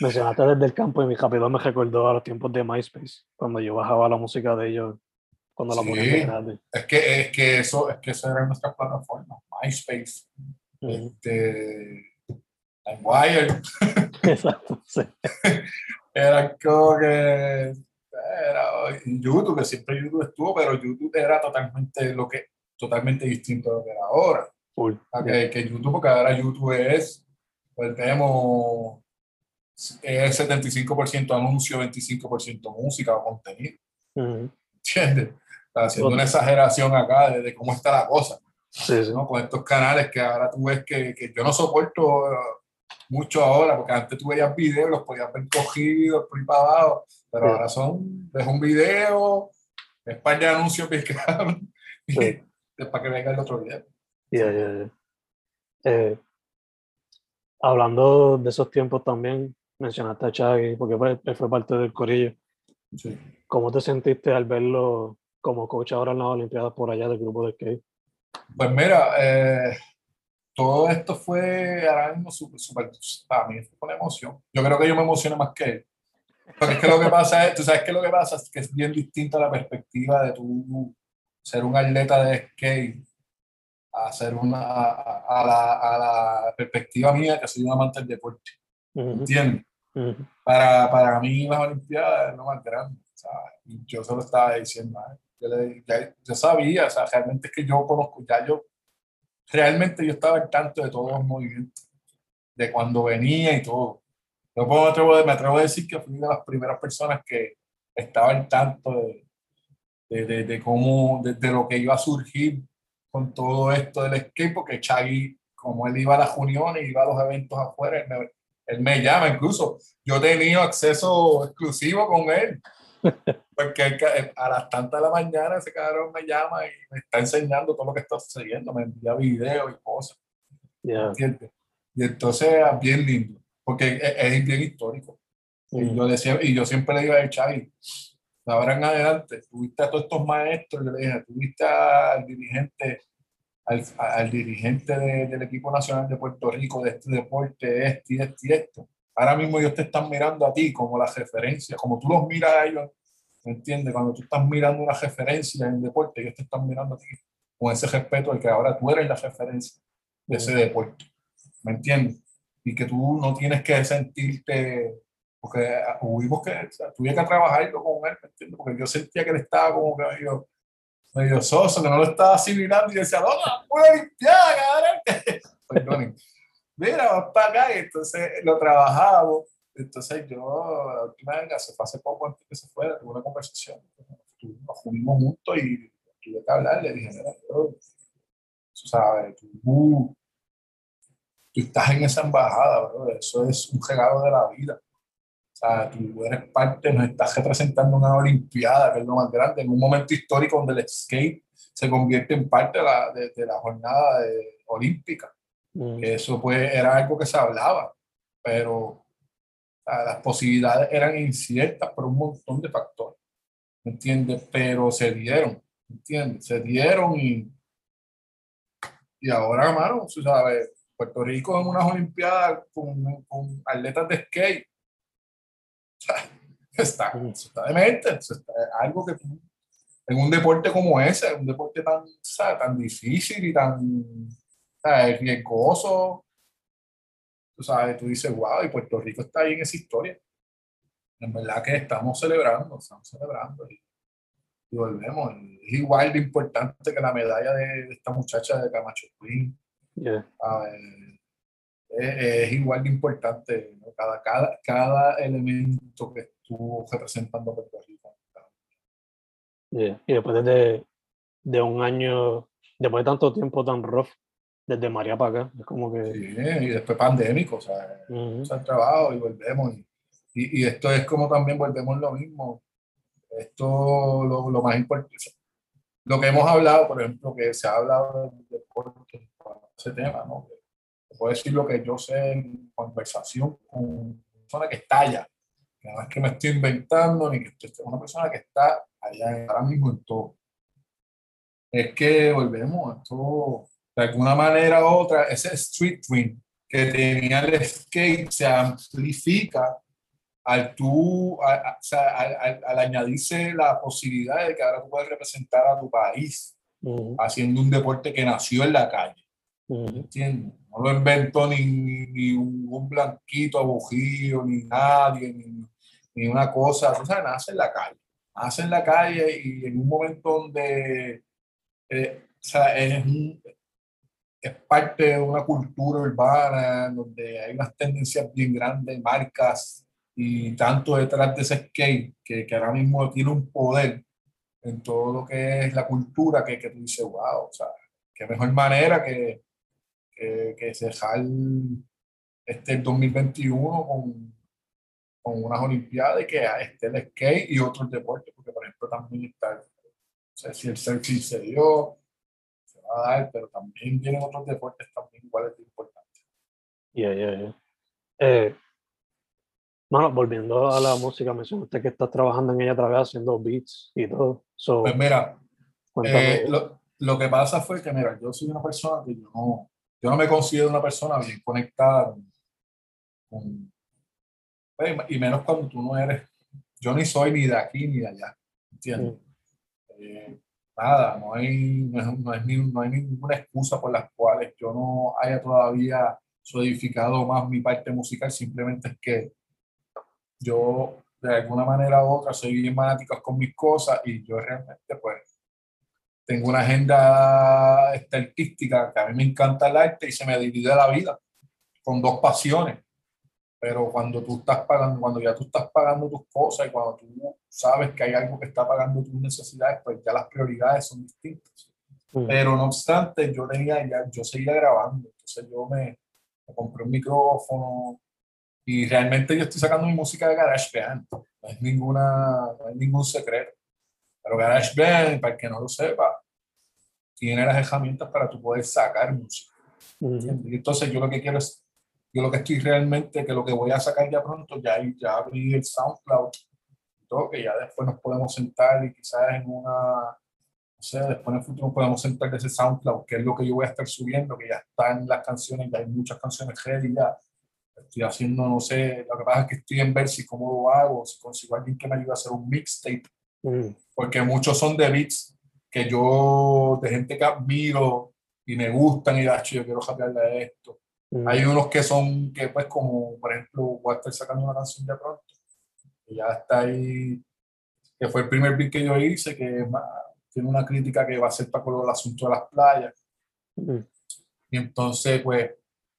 Mencionaste desde el campo y mi capitán me recordó a los tiempos de MySpace, cuando yo bajaba la música de ellos cuando la sí, Es que, es que eso, es que eso era nuestra plataforma, MySpace, uh -huh. este, LimeWire. [laughs] Exacto, sí. [laughs] era como que era YouTube, que siempre YouTube estuvo, pero YouTube era totalmente lo que totalmente distinto a lo que era ahora. Uy, que, que, YouTube, porque ahora YouTube es, pues tenemos es 75% anuncio, 25% música o contenido. uh -huh. ¿Entiendes? Haciendo una exageración acá de, de, cómo está la cosa. Sí, sí. ¿no? Con estos canales que ahora tú ves que, que yo no soporto mucho ahora, porque antes tú veías videos, los podías ver cogidos por para abajo, pero sí. ahora son, ves un video, es par de anuncios picados, [laughs] es para que venga el otro video. Yeah, yeah, yeah. Eh, hablando de esos tiempos también, mencionaste a Chagui, porque él fue parte del corillo. Sí. ¿Cómo te sentiste al verlo como coach ahora en las Olimpiadas por allá del grupo de skate? Pues mira, eh, todo esto fue ahora mismo súper, super, para mí fue una emoción. Yo creo que yo me emocioné más que él. Porque es que lo que pasa es, tú sabes que lo que pasa es que es bien distinta la perspectiva de tu ser un atleta de skate a ser una, a, a, la, a la perspectiva mía que soy un amante del deporte. Uh -huh. ¿Entiendes? Uh -huh. para, para mí las Olimpiadas es lo más grande. ¿sabes? Y yo se lo estaba diciendo a él yo, le, ya, yo sabía, o sea, realmente es que yo conozco, ya yo, realmente yo estaba al tanto de todos los movimientos, de cuando venía y todo. Yo me atrevo, me atrevo a decir que fui de las primeras personas que estaba al tanto de, de, de, de cómo, de, lo que iba a surgir con todo esto del skate, porque Chagui, como él iba a las uniones, iba a los eventos afuera, él me, él me llama, incluso yo tenido acceso exclusivo con él porque a las tantas de la mañana ese cabrón me llama y me está enseñando todo lo que está sucediendo, me envía videos y cosas. Yeah. Y entonces es bien lindo, porque es, es bien histórico. Mm. Y, yo decía, y yo siempre le digo a Chavi, ahora en adelante, tuviste a todos estos maestros, yo le dije, tuviste al dirigente, al, al dirigente de, del equipo nacional de Puerto Rico de este deporte, este y este y esto ahora mismo ellos te están mirando a ti como la referencia, como tú los miras a ellos, ¿me entiendes? Cuando tú estás mirando una referencia en el deporte, ellos te están mirando a ti con ese respeto de que ahora tú eres la referencia de ese deporte, ¿me entiendes? Y que tú no tienes que sentirte, porque tuvimos que, o sea, tuve que trabajarlo con él, ¿me entiendes? Porque yo sentía que él estaba como que medio, medio soso, que no lo estaba asimilando y decía, no, una limpiada, cabrón. [laughs] Perdonen mira, vas para acá, y entonces lo trabajamos. Entonces yo, la última vez, hace, hace poco antes que se fuera, tuve una conversación, nos fuimos juntos y tuve que hablar, le dije, mira, tú sabes, tú, estás en esa embajada, bro, eso es un regalo de la vida. O sea, tú eres parte, nos estás representando una Olimpiada, que es lo más grande, en un momento histórico donde el skate se convierte en parte de la, de, la jornada de, olímpica. Mm. Eso pues era algo que se hablaba, pero las posibilidades eran inciertas por un montón de factores, ¿me entiendes? Pero se dieron, ¿me entiendes? Se dieron y, y ahora, hermano, tú sabes, Puerto Rico en unas Olimpiadas con, con atletas de skate. [laughs] está, está demente. algo que en un deporte como ese, un deporte tan, tan difícil y tan riesgoso, tú sabes, tú dices, wow, y Puerto Rico está ahí en esa historia. En verdad que estamos celebrando, estamos celebrando y, volvemos. es igual de importante que la medalla de, esta muchacha de Camacho Queen. Es, igual de importante cada, cada, cada elemento que estuvo representando a Puerto Rico. Y después de, de un año, después de tanto tiempo tan rough, desde María para acá, es como que... Sí, y después pandémico, o sea, uh trabajo y volvemos. Y, y, esto es como también volvemos lo mismo. Esto, lo, lo, más importante, lo que hemos hablado, por ejemplo, que se ha hablado del deporte, ese tema, ¿no? Puedo decir lo que yo sé en conversación con una persona que está allá, que no es que me estoy inventando, ni que estoy, una persona que está allá ahora mismo en todo. Es que volvemos, esto de alguna manera u otra, ese street twin que tenía el skate se amplifica al tú, al, añadirse la posibilidad de que ahora tú puedes representar a tu país haciendo un deporte que nació en la calle. ¿Entiendes? No lo inventó ni, ni, un, blanquito abujío, ni nadie, ni, ni una cosa. O sea, nace en la calle. Nace en la calle y en un momento donde eh, o sea, es, un, es parte de una cultura urbana donde hay unas tendencias bien grandes, marcas y tanto detrás de ese skate que, que ahora mismo tiene un poder en todo lo que es la cultura que, que tú dices, wow, o sea, qué mejor manera que, que, que dejar este 2021 con, con unas olimpiadas y que esté el skate y otros deportes, porque por ejemplo también está, no sé si el surfing se dio, a dar, pero también tienen otros deportes también iguales de importantes. Yeah, yeah, yeah. Eh, bueno, volviendo a la música, mencionaste que estás trabajando en ella otra vez haciendo beats y todo. pues mira, eh, lo, lo, que pasa fue que, mira, yo soy una persona que yo no, yo no me considero una persona bien conectada con, pues, y menos cuando tú no eres, yo ni soy ni de aquí ni de allá, ¿entiendes? Mm. Eh, nada, no hay, no, es, no, es ni, no hay ninguna excusa por las cuales yo no haya todavía solidificado más mi parte musical, simplemente es que yo de alguna manera u otra soy bien fanático con mis cosas y yo realmente pues tengo una agenda artística que a mí me encanta el arte y se me divide la vida con dos pasiones pero cuando tú estás pagando, cuando ya tú estás pagando tus cosas y cuando tú sabes que hay algo que está pagando tus necesidades, pues ya las prioridades son distintas. Mm. Pero no obstante, yo tenía ya, yo seguía grabando, entonces yo me, compré un micrófono y realmente yo estoy sacando mi música de GarageBand, no es ninguna, no hay ningún secreto. Pero GarageBand, para el que no lo sepa, tiene las herramientas para tú poder sacar música. Mm. entonces yo lo que quiero es yo lo que estoy realmente, que lo que voy a sacar ya pronto, ya, ya abrí el SoundCloud todo, que ya después nos podemos sentar y quizás en una, no sé, después en el futuro podemos sentar de ese SoundCloud, que es lo que yo voy a estar subiendo, que ya están las canciones, ya hay muchas canciones ready ya. Estoy haciendo, no sé, lo que pasa es que estoy en ver si cómo lo hago, si consigo a alguien que me ayude a hacer un mixtape, mm. porque muchos son de beats que yo, de gente que admiro y me gustan y, yo quiero cambiarle a esto hay unos que son, que pues como, por ejemplo, voy a estar sacando una canción de pronto, que ya está ahí, que fue el primer beat que yo hice, que tiene una crítica que va a ser para el asunto de las playas. Y entonces, pues,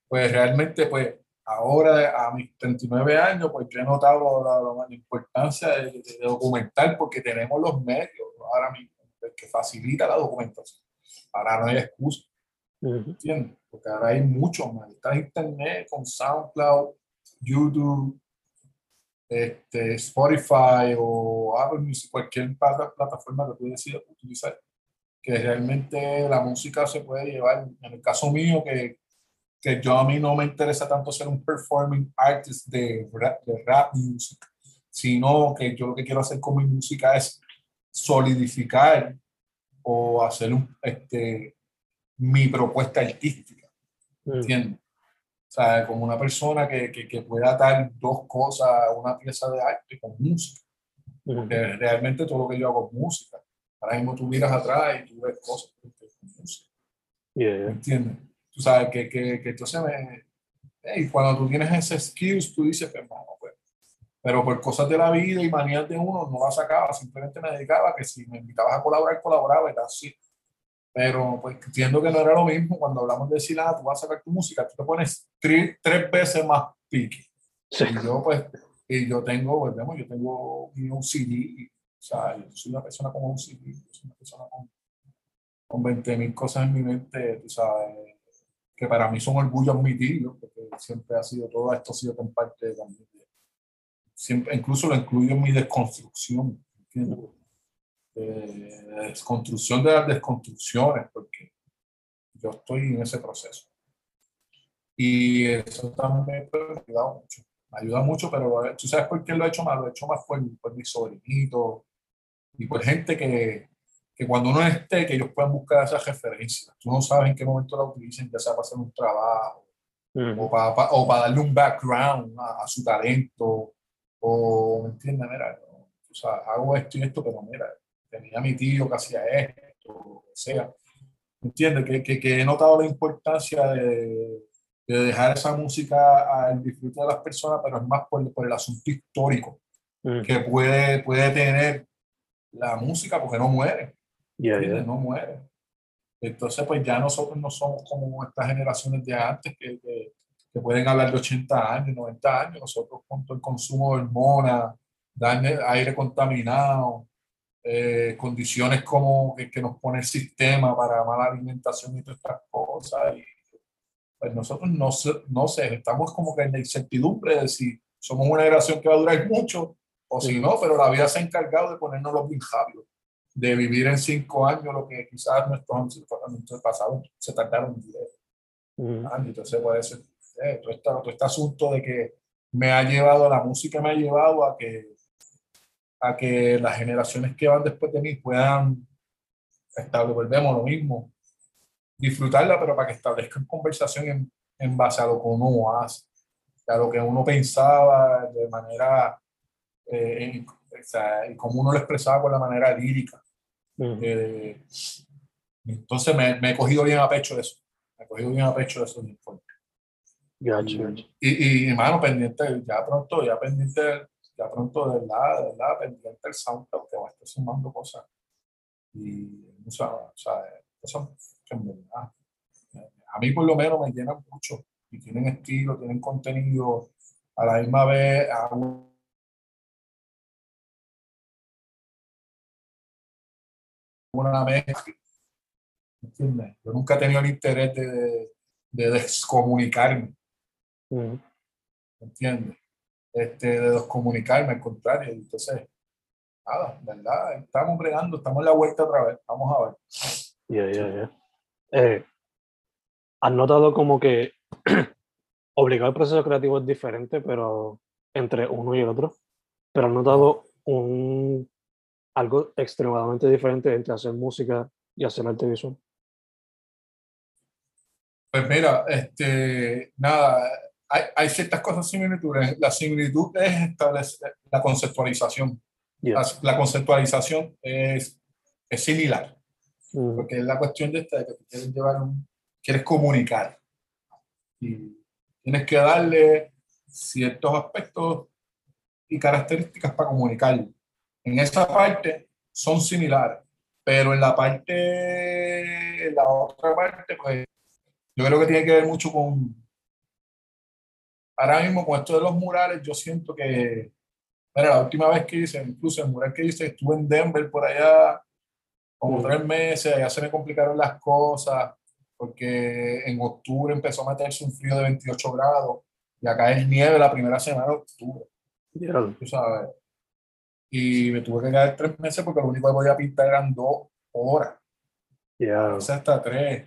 pues realmente, pues, ahora a mis 39 años, pues yo he notado la, importancia de, documentar porque tenemos los medios ahora mismo que facilita la documentación. Ahora no hay excusa. ¿Entiendes? Porque ahora hay mucho más. Está en internet con SoundCloud, YouTube, este, Spotify o Apple Music, cualquier plataforma que tú decidas utilizar, que realmente la música se puede llevar. En el caso mío, que, que yo a mí no me interesa tanto ser un performing artist de rap, de rap music, sino que yo lo que quiero hacer con mi música es solidificar o hacer un, este, mi propuesta artística. Mm. ¿Entiendes? O sea, como una persona que, que, que, pueda dar dos cosas, una pieza de arte con música. realmente todo lo que yo hago es música. Ahora mismo tú miras atrás y tú ves cosas que música. Yeah. ¿Entiendes? Tú sabes que, que, que entonces me... Y cuando tú tienes ese skills, tú dices, pues, pues, pero por cosas de la vida y manías de uno no la sacaba, simplemente me dedicaba que si me invitabas a colaborar, colaboraba y así. Pero pues entiendo que no era lo mismo cuando hablamos de decir, ah, tú vas a sacar tu música, tú te pones tres, tres veces más pique. Sí. Y yo pues, y yo tengo, volvemos, yo tengo un CD, o sea, yo soy una persona como un CD, yo soy una persona con, con 20 mil cosas en mi mente, tú sabes, que para mí son orgullo admitirlo, porque siempre ha sido, todo esto ha sido en parte también siempre, incluso lo incluyo en mi desconstrucción, ¿entiendes? Desconstrucción de las desconstrucciones, porque yo estoy en ese proceso. Y eso también me ha ayudado mucho. Me ayuda mucho, pero tú sabes por qué lo he hecho más. Lo he hecho más por, por mis sobrinitos y por gente que, que cuando uno esté, que ellos puedan buscar esas referencias. Tú no sabes en qué momento la utilicen, ya sea para hacer un trabajo o, para, o para darle un background a, su talento. O, ¿me entiendes? Mira, o sea, hago esto y esto, pero mira, tenía mi tío que hacía esto, o sea. ¿Entiendes? Que, que, que, he notado la importancia de, de, dejar esa música al disfrute de las personas, pero es más por, por el asunto histórico que puede, puede tener la música, porque no muere. No muere. Entonces, pues ya nosotros no somos como estas generaciones de antes que, que, que pueden hablar de 80 años, 90 años. Nosotros con todo el consumo de hormonas, aire contaminado, eh, condiciones como que, que, nos pone el sistema para mala alimentación y todas estas cosas. Y, pues nosotros no, no sé, estamos como que en la incertidumbre de si somos una generación que va a durar mucho o si no, pero la vida se ha encargado de ponernos los binjabios, de vivir en cinco años lo que quizás nuestros pasados se tardaron vivir. Mm. Entonces puede ser eh, todo, este, todo este asunto de que me ha llevado, la música me ha llevado a que a que las generaciones que van después de mí puedan establecer, volvemos lo mismo, disfrutarla, pero para que establezcan conversación en, en, base a lo que uno hace, a lo que uno pensaba de manera, eh, o sea, y como uno lo expresaba con la manera lírica. Eh, entonces me, me, he cogido bien a pecho eso, me he cogido bien a pecho eso. Y, y, y, mano, pendiente, ya pronto, ya pendiente ya pronto de verdad, de verdad, pendiente del SoundCloud que va a estar sumando cosas. Y, o sea, o sea cosas que en verdad, a mí por lo menos me llenan mucho y tienen estilo, tienen contenido, a la misma vez a una mezcla. ¿Entiendes? Yo nunca he tenido el interés de, de descomunicarme. ¿Entiendes? Este, de descomunicarme, al contrario. Entonces, nada, ¿verdad? Estamos bregando, estamos en la vuelta otra vez. Vamos a ver. Ya, ya, ya. Eh, ¿Has notado como que [clears throat] obligado el proceso creativo es diferente, pero entre uno y el otro? Pero has notado un, algo extremadamente diferente entre hacer música y hacer arte visual? Pues mira, este, nada, hay, hay, ciertas cosas similitudes. La similitud es establecer la conceptualización. La, conceptualización es, es similar. Mm. Porque es la cuestión de esta, de que quieres llevar un, quieres comunicar. Y tienes que darle ciertos aspectos y características para comunicar. En esa parte son similares, pero en la parte, en la otra parte, pues yo creo que tiene que ver mucho con, ahora mismo con esto de los murales, yo siento que, mira, la última vez que hice, incluso el mural que hice, estuve en Denver por allá como tres meses, allá se me complicaron las cosas, porque en octubre empezó a meterse un frío de 28 grados, y acá es nieve la primera semana de octubre. Tú sabes. Y me tuve que quedar tres meses porque lo único que podía pintar eran dos horas. Yeah. hasta tres.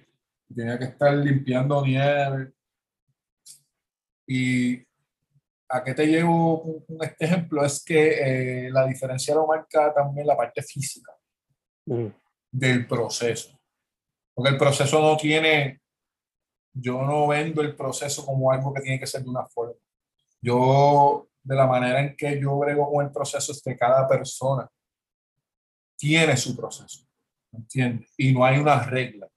Tenía que estar limpiando nieve. Y a qué te llevo un, este ejemplo es que eh, la diferencia lo marca también la parte física mm. del proceso. Porque el proceso no tiene, yo no vendo el proceso como algo que tiene que ser de una forma. Yo de la manera en que yo brego con el proceso es que cada persona tiene su proceso, ¿entiendes? Y no hay una regla,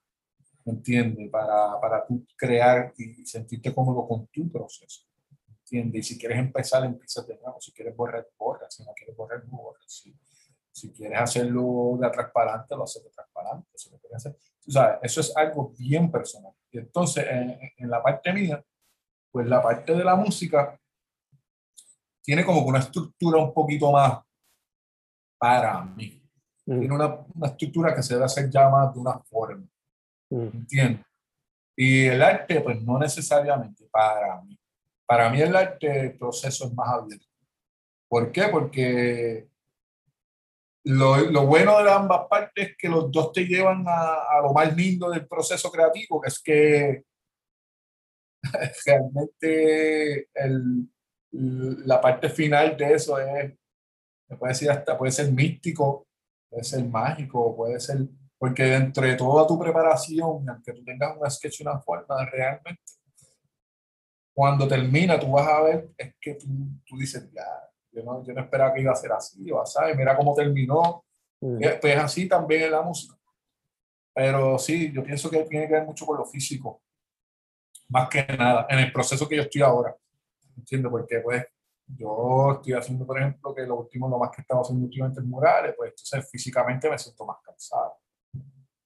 ¿entiendes? Para, para tú crear y sentirte cómodo con tu proceso, ¿entiendes? Y si quieres empezar, empieza de nuevo. Si quieres borrar, borra. Si no quieres borrar, no borra. Si, si quieres hacerlo de transparente, lo haces de transparente. Si lo quieres hacer, o sea, eso es algo bien personal. Y entonces, en, en la parte mía, pues la parte de la música tiene como que una estructura un poquito más para mí. Mm. Tiene una, una, estructura que se debe hacer ya más de una forma. Mm. ¿Entiendes? Y el arte, pues no necesariamente para mí. Para mí el arte, el proceso es más abierto. ¿Por qué? Porque lo, lo, bueno de ambas partes es que los dos te llevan a, a, lo más lindo del proceso creativo, que es que [laughs] realmente el, la parte final de eso es, puede decir hasta, puede ser místico, puede ser mágico, puede ser, porque dentro de toda tu preparación, aunque tú tengas un sketch y una forma, realmente, cuando termina, tú vas a ver, es que tú, tú dices, ya, yo no, yo no esperaba que iba a ser así, ¿sabes? Mira cómo terminó. Mm. Pues así también en la música. Pero sí, yo pienso que tiene que ver mucho con lo físico, más que nada, en el proceso que yo estoy ahora. ¿entiendes? Porque pues yo estoy haciendo, por ejemplo, que lo último, lo más que estaba haciendo últimamente en murales, pues entonces físicamente me siento más cansado.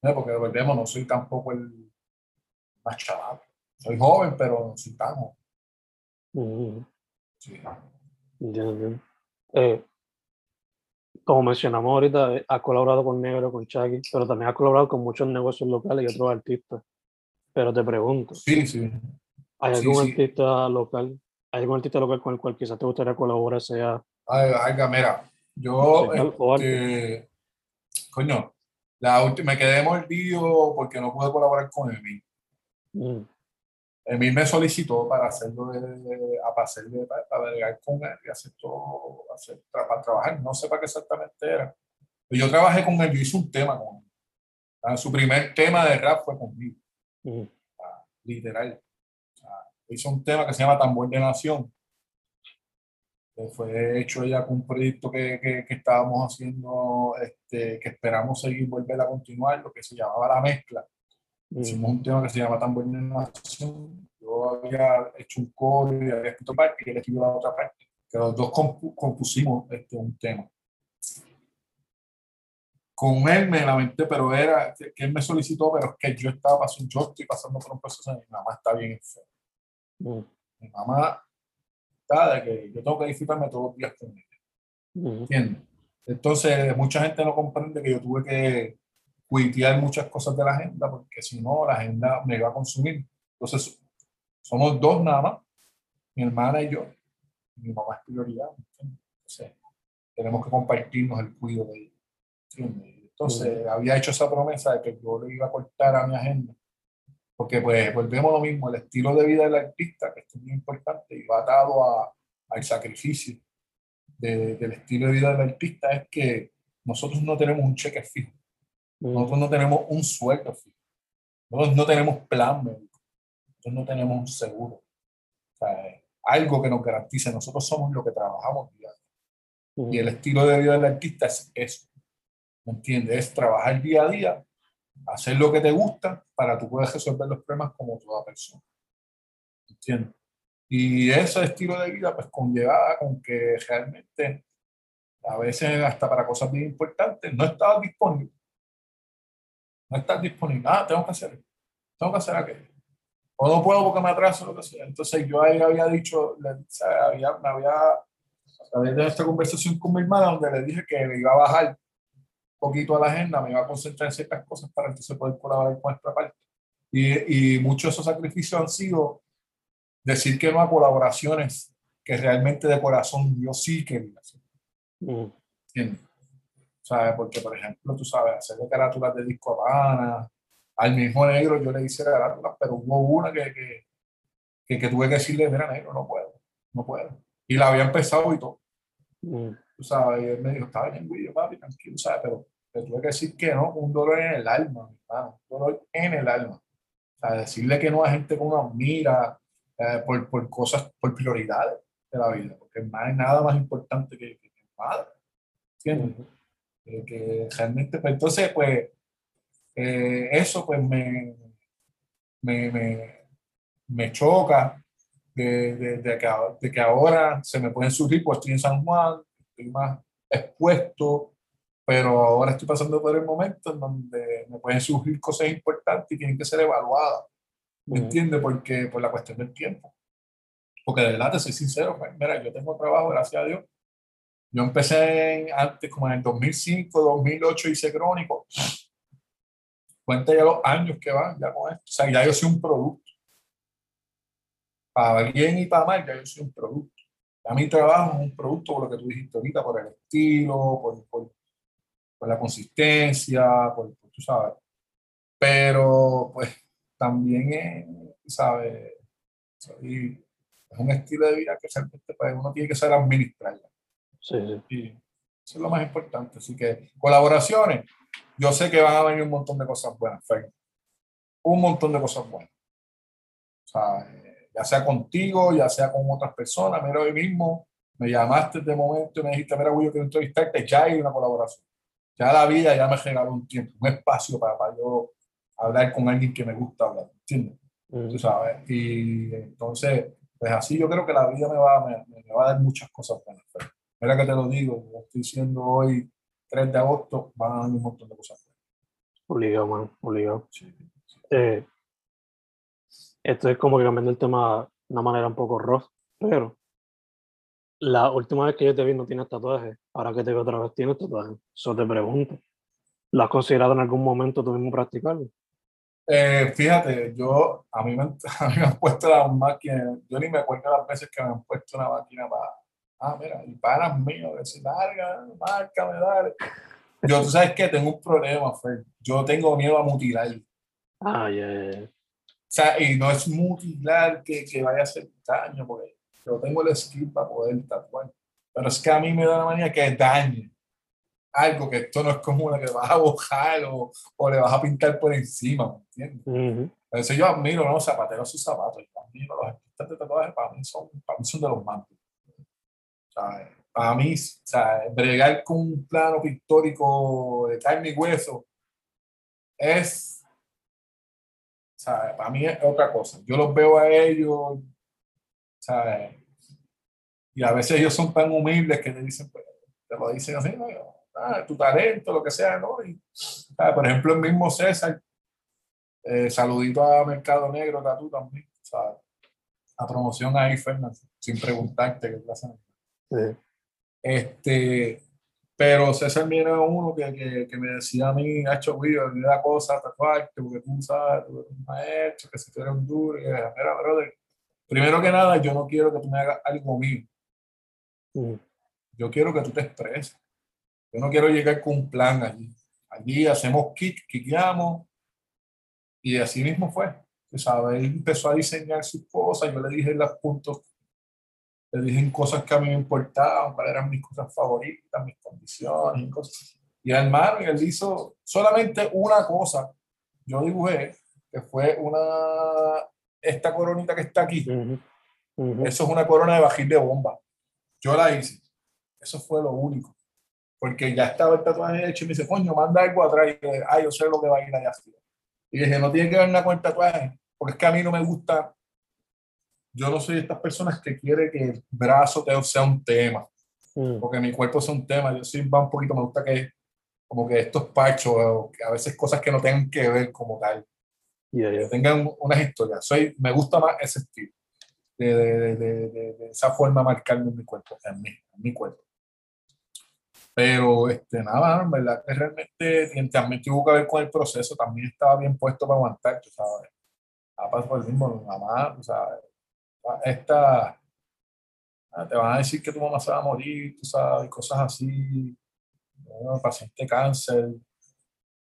¿No? Porque volvemos, no soy tampoco el más chaval. Soy joven, pero no soy tan joven. Mm. Sí. Eh, como mencionamos ahorita, has colaborado con Negro, con Chucky, pero también has colaborado con muchos negocios locales y otros artistas. Pero te pregunto, sí, sí. ¿hay algún artista local ¿Hay algún artista local con el cual quizás te gustaría colaborar? Sea. Ay, ay mira, yo. Este, coño, la última, me quedé mordido porque no pude colaborar con Emil. Mm. Emil me solicitó para hacerlo de, para, hacerle, para, para con él y hacer todo, hacer, para trabajar. No sé para qué exactamente era. Pero yo trabajé con él, yo hice un tema con él. Ah, su primer tema de rap fue conmigo. Mm. Ah, literal hizo un tema que se llama Tambor de Nación. Que fue hecho ya con un proyecto que, que, que, estábamos haciendo, este, que esperamos seguir, volver a continuar, lo que se llamaba La Mezcla. Hicimos un tema que se llama Tambor de Nación. Yo había hecho un coro y había escrito parte y él escribió la otra parte. Que los dos compusimos este, un tema con él me lamenté, pero era que, él me solicitó, pero es que yo estaba pasando, yo estoy pasando por un proceso y mi mamá está bien enferma. Mm. Mi mamá de que yo tengo que disfrutarme todos los días con ella. ¿Entiendes? Entonces, mucha gente no comprende que yo tuve que cuitear muchas cosas de la agenda, porque si no, la agenda me iba a consumir. Entonces, somos dos nada más, mi hermana y yo. Mi mamá es prioridad. Entonces, tenemos que compartirnos el cuidado de ella. ¿entiendes? Entonces, había hecho esa promesa de que yo le iba a cortar a mi agenda porque pues volvemos a lo mismo, el estilo de vida del artista, que es muy importante y va atado a, al sacrificio del estilo de vida del artista, es que nosotros no tenemos un cheque fijo, mm. nosotros no tenemos un sueldo fijo, nosotros no tenemos plan médico, nosotros no tenemos un seguro. O sea, algo que nos garantice, nosotros somos lo que trabajamos día a día. Mm. Y el estilo de vida del artista es eso, ¿me entiendes? Es trabajar día a día hacer lo que te gusta para tú poder resolver los problemas como toda persona. ¿Entiendes? Y ese estilo de vida pues conllevaba con que realmente a veces hasta para cosas bien importantes no estaba disponible. No estás disponible. Ah, tengo que hacer Tengo que hacer aquello. O no puedo porque me atraso, lo que sea. Entonces yo ahí había dicho, le, había, me había, a través de esta conversación con mi hermana, donde le dije que me iba a bajar poquito a la agenda, me iba a concentrar en ciertas cosas para entonces poder colaborar con esta parte. Y, y muchos de esos sacrificios han sido decir que no a colaboraciones que realmente de corazón yo sí quería hacer. Mm. ¿Entiendes? Porque, por ejemplo, tú sabes, hacer carátulas de disco Habana, al mismo negro yo le hice carátulas, pero hubo una que, que, que, tuve que decirle, mira, negro, no puedo, no puedo. Y la había empezado y todo. Mm tú sabes, y él me dijo, estaba bien, güey, papi, tranquilo, ¿sabes? Pero le tuve que decir que no, un dolor en el alma, mi hermano, un dolor en el alma. O sea, decirle que no a gente que uno admira eh, por, por, cosas, por prioridades. de la vida, porque no hay nada más importante que, que, el padre, ¿entiendes? que realmente, pues entonces, pues, eh, eso pues me, me, me, me choca de, de, de, que, de, que, ahora se me pueden surgir, pues estoy en San Juan, estoy más expuesto, pero ahora estoy pasando por el momento en donde me pueden surgir cosas importantes y tienen que ser evaluadas. ¿Me entiendes? Porque por la cuestión del tiempo. Porque de verdad, te soy sincero, pues, mira, yo tengo trabajo, gracias a Dios. Yo empecé antes, como en el 2005, 2008, hice crónico. Cuenta ya los años que van ya con esto. O sea, ya yo soy un producto. Para bien y para mal, ya yo soy un producto. A mi trabajo es un producto por lo que tú dijiste ahorita, por el estilo, por, por, por la consistencia, por, tú sabes. Pero, pues, también es, ¿sabes? Soy, es un estilo de vida que pues, uno tiene que saber administrar. Sí, sí. Y eso es lo más importante. Así que colaboraciones, yo sé que van a venir un montón de cosas buenas, Un montón de cosas buenas. O sea, ya sea contigo, ya sea con otras personas. Mira, hoy mismo me llamaste de momento y me dijiste, mira, yo quiero entrevistarte, ya hay una colaboración. Ya la vida ya me regaló un tiempo, un espacio para, para yo hablar con alguien que me gusta hablar, ¿entiendes? Tú sabes. Y entonces, pues así yo creo que la vida me va, me, me va a dar muchas cosas buenas. Mira que te lo digo, lo estoy diciendo hoy, 3 de agosto, van a dar un montón de cosas buenas. Obligado, man, obligado. Sí, Eh, esto es como que cambiando el tema de una manera un poco rough, pero la última vez que yo te vi no tienes tatuaje, ahora que te veo otra vez tienes tatuaje. Eso te pregunto. ¿Lo has considerado en algún momento tú mismo practicarlo? Eh, fíjate, yo, a mí, me, [laughs] a mí me han puesto las máquinas, yo ni me acuerdo las veces que me han puesto una máquina para, ah, mira, y para mío, decir, larga, márcame, dale. Yo, tú sabes que tengo un problema, Fer. Yo tengo miedo a mutilar. Ah, ya, yeah, sea, y no es mutilar que, que vaya a hacer daño, porque yo tengo el skill para poder tatuar. Pero es que a mí me da la manía que dañe algo que esto no es como una que vas a bojar o, o, le vas a pintar por encima, ¿me entiendes? Uh -huh. Entonces yo admiro los zapateros sus zapatos, yo admiro los artistas de tatuajes, para mí son, para mí son de los más. Para mí, o sea, bregar con un plano pictórico de carne y hueso es, sea, para mí es otra cosa. Yo los veo a ellos, ¿sabes? Y a veces ellos son tan humildes que te dicen, pues, te lo dicen así, ¿no? ah, tu talento, lo que sea, ¿no? Y, por ejemplo, el mismo César, eh, saludito a Mercado Negro, tú también, ¿sabes? A promoción ahí, Fernando, sin preguntarte qué clase. Sí. Este, pero César viene uno que, que, que, me decía a mí, hecho video, me da cosas, tatuarte, porque tú sabes, tú eres un maestro, que si tú eres un duro, y mira, brother, primero que nada, yo no quiero que tú me hagas algo mío. Mm. Yo quiero que tú te expreses. Yo no quiero llegar con un plan allí. Allí hacemos kick, kickeamos, y así mismo fue. ¿sabes? Él empezó a diseñar sus cosas, yo le dije los puntos, le dije cosas que a mí me importaban, cuáles eran mis cosas favoritas, mis condiciones y cosas. Y hermano, y él hizo solamente una cosa. Yo dibujé, que fue una, esta coronita que está aquí. Uh -huh. Uh -huh. Eso es una corona de bajil de bomba. Yo la hice. Eso fue lo único porque ya estaba el tatuaje hecho y me dice, coño, manda algo atrás. Y yo, ah, yo sé lo que va a ir allá arriba. Y dije, no tiene que ver nada con el tatuaje, porque es que a mí no me gusta, yo no soy de estas personas que quiere que el brazo sea un tema, mm. porque mi cuerpo es un tema, yo sí va un poquito, me gusta que como que estos pachos, que a veces cosas que no tengan que ver como tal, yeah, yeah. que tengan unas historias. Soy, me gusta más ese estilo, de, de, de, de esa forma marcarme en mi cuerpo, en mí, en mi cuerpo. Pero, este, nada, en verdad que realmente también tuvo que ver con el proceso, también estaba bien puesto para aguantar, tú sabes. A pasar por el mismo, mamá, tú sabes. Esta, te van a decir que tu mamá se va a morir, tú sabes, cosas así, un paciente cáncer,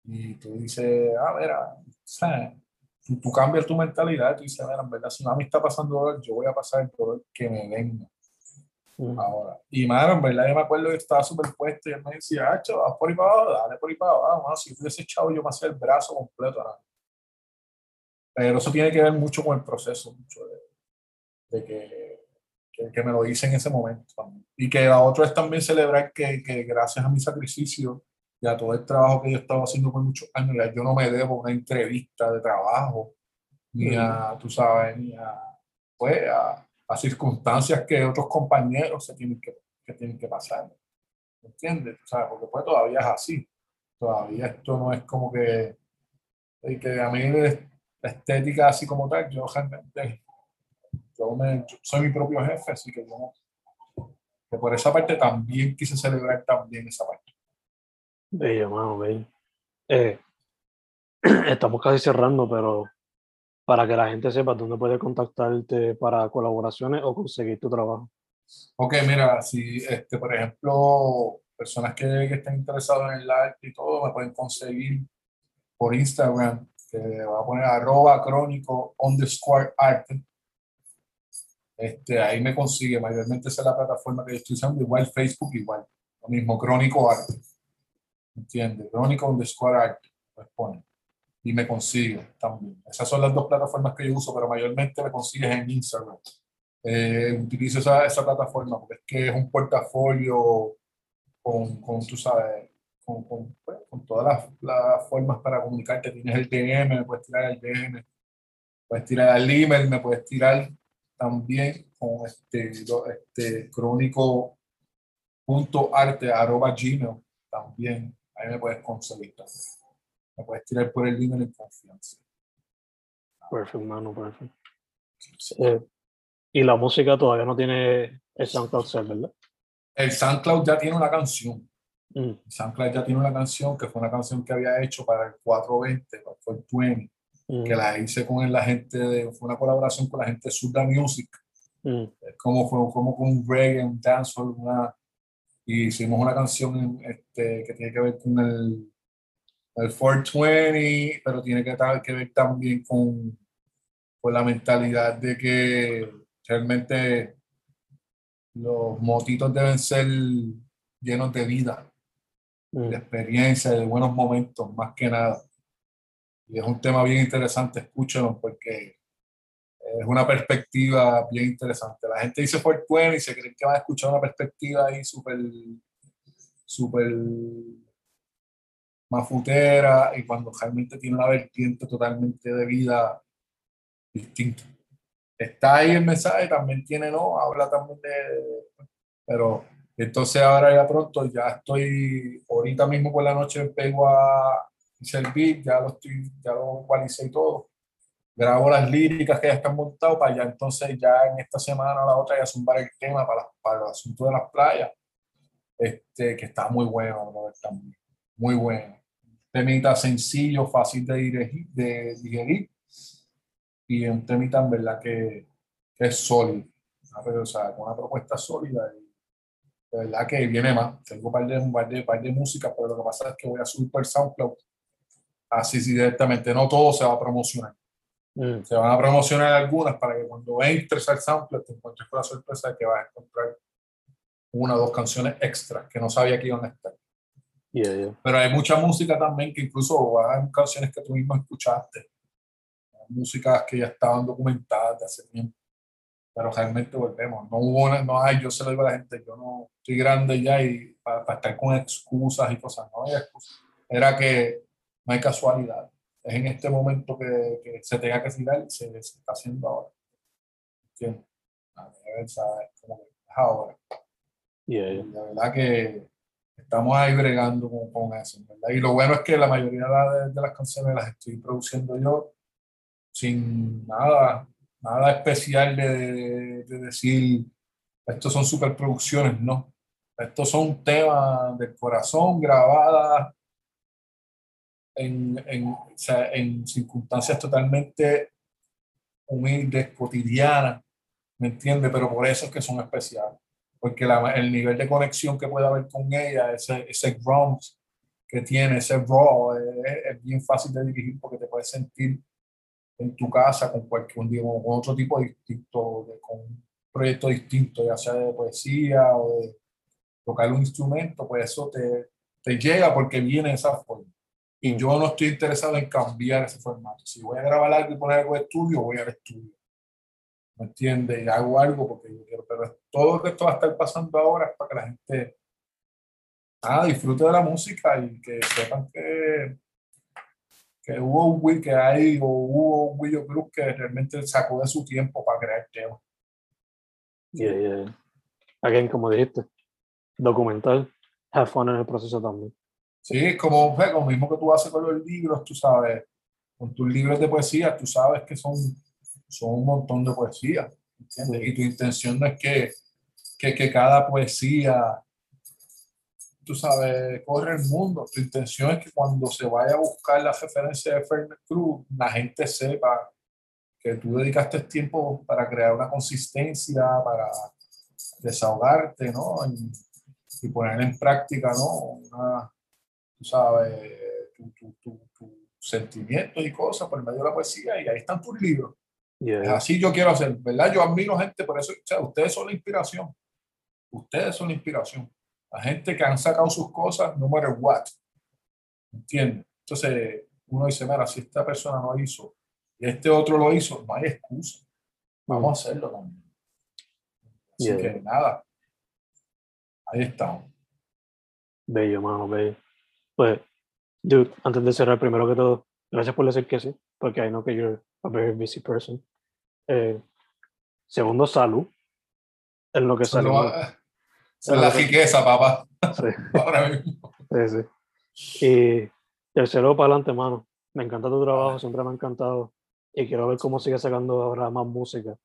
y tú dices, ah, mira, ¿sabes? Tú, tú, cambias tu mentalidad, tú dices, mira, en verdad, si no a mí está pasando dolor, yo voy a pasar el dolor que me venga. Ahora. Y mano, en verdad yo me acuerdo que estaba súper puesto y él me decía, ah, vas por ahí para abajo, dale por ahí para abajo. Si hubiese echado yo me hacía el brazo completo. ¿no? Pero eso tiene que ver mucho con el proceso, mucho de, de que, que, me lo hice en ese momento. Y que la otra es también celebrar que, que, gracias a mi sacrificio y a todo el trabajo que yo estaba haciendo por muchos años, yo no me debo una entrevista de trabajo, ni a, tú sabes, ni a, pues, a, a circunstancias que otros compañeros se tienen que, que tienen que pasar. ¿Entiendes? O sea, porque pues todavía es así. Todavía esto no es como que, que a mí la estética así como tal, yo realmente yo, soy mi propio jefe, así que yo que por esa parte también quise celebrar también esa parte. Bello, mano, bello. Eh, [clears throat] estamos casi cerrando, pero para que la gente sepa dónde puede contactarte para colaboraciones o conseguir tu trabajo. Ok, mira, si, este, por ejemplo, personas que, que estén interesadas en el arte y todo, me pueden conseguir por Instagram, que va a poner arroba crónico underscore arte. Este, ahí me consigue, mayormente esa es la plataforma que yo estoy usando, igual Facebook, igual, lo mismo, Crónico Arte. ¿Entiendes? Crónico underscore arte, pues pone. Y me consigue también. Esas son las dos plataformas que yo uso, pero mayormente me consigues en Instagram. Eh, utilizo esa, esa, plataforma porque es que es un portafolio con, con tú sabes, con, con, pues, con todas las, las, formas para comunicarte. Tienes el DM, me puedes tirar el DM, puedes tirar el email, me puedes tirar también con este, este crónico.arte arroba gmail también. Ahí me puedes conseguir Me puedes tirar por el email en confianza. Perfecto, mano, perfecto. Eh, y la música todavía no tiene el SoundCloud ¿verdad? El SoundCloud ya tiene una canción. Mm. SoundCloud ya tiene una canción que fue una canción que había hecho para el 420, fue el 20 que la hice con la gente, de, fue una colaboración con la gente de Suda Music. Mm. como fue como con un reggae, un dancehall, una, y hicimos una canción este, que tiene que ver con el, el 420, pero tiene que, que ver también con, con la mentalidad de que realmente los motitos deben ser llenos de vida, de mm. experiencia, de buenos momentos, más que nada. Y es un tema bien interesante, escúchenlo porque es una perspectiva bien interesante. La gente dice Fort y se cree que va a escuchar una perspectiva ahí súper, súper mafutera y cuando realmente tiene una vertiente totalmente de vida distinta. Está ahí el mensaje, también tiene, ¿no? Habla también de... Pero entonces ahora ya pronto, ya estoy, ahorita mismo por la noche pego a, servir, ya lo estoy, ya lo cualicé y todo. Grabo las líricas que ya están montadas para ya entonces ya en esta semana o la otra ya zumbar el tema para, para el asunto de las playas. Este, que está muy bueno, también. Muy bueno. Temita sencillo, fácil de digerir, de digerir y un temita en verdad que, que es sólido. O sea, con una propuesta sólida y de verdad que viene más. Tengo un par de, par de, par de música, pero lo que pasa es que voy a subir por SoundCloud así sí, directamente. No todo se va a promocionar. Mm. Se van a promocionar algunas para que cuando entres al sample te encuentres con la sorpresa de que vas a encontrar una o dos canciones extras que no sabía que iban a estar. Pero hay mucha música también que incluso hay canciones que tú mismo escuchaste. Músicas que ya estaban documentadas de hace tiempo. Pero realmente volvemos. No hubo no hay, yo se lo digo a la gente, yo no estoy grande ya y para, para estar con excusas y cosas, no hay excusas. Era que no hay casualidad. Es en este momento que, que se tenga que tirar y se, se, está haciendo ahora. ¿Entiendes? Es como que es ahora. Y la verdad que estamos ahí bregando con, con eso. ¿verdad? Y lo bueno es que la mayoría de, de, las canciones las estoy produciendo yo sin nada, nada especial de, de decir, estos son superproducciones, no. Estos son temas del corazón grabadas en, en, o sea, en circunstancias totalmente humildes, cotidianas, ¿me entiendes? Pero por eso es que son especiales, porque la, el nivel de conexión que puede haber con ella, ese, ese ground que tiene, ese raw, es, es, bien fácil de dirigir porque te puedes sentir en tu casa con cualquier con otro tipo distinto, de, con un proyecto distinto, ya sea de poesía o de tocar un instrumento, pues eso te, te llega porque viene de esa forma. Y yo no estoy interesado en cambiar ese formato. Si voy a grabar algo y poner algo de estudio, voy al estudio. ¿me entiendes? Y hago algo porque yo quiero, pero todo lo que esto va a estar pasando ahora es para que la gente ah, disfrute de la música y que sepan que, que hubo un Will que hay o hubo un Willow Cruz que realmente sacó de su tiempo para crear temas. Yeah, yeah. Again, como dijiste, documental, have fun en el proceso también. Sí, es como, como mismo que tú haces con los libros, tú sabes, con tus libros de poesía, tú sabes que son, son un montón de poesía, ¿entiendes? Y tu intención no es que, que, que cada poesía tú sabes, corre el mundo. Tu intención es que cuando se vaya a buscar la referencia de Fernet Cruz, la gente sepa que tú dedicaste tiempo para crear una consistencia, para desahogarte, ¿no? Y, poner en práctica, ¿no? Una, tú sabes, tus tu, tu, sentimientos y cosas por medio de la poesía, y ahí están tus libros. Así yo quiero hacer, ¿verdad? Yo admiro gente, por eso, o sea, ustedes son la inspiración. Ustedes son la inspiración. La gente que han sacado sus cosas, no matter what. ¿Entiendes? Entonces, uno dice, mira, si esta persona no hizo y este otro lo hizo, no hay excusa. Vamos a hacerlo también. Así que nada. Ahí estamos. Bello, mano, bello. Pues, dude, antes de cerrar, primero que todo, gracias por decir que sí, porque I know que you're a very busy person. Eh, segundo, salud. Es lo que. Esa es la riqueza, papá. Sí. [laughs] Ahora mismo. Sí, sí. Y tercero, para adelante, mano. Me encanta tu trabajo, siempre me ha encantado. Y quiero ver cómo sigue sacando ahora más música.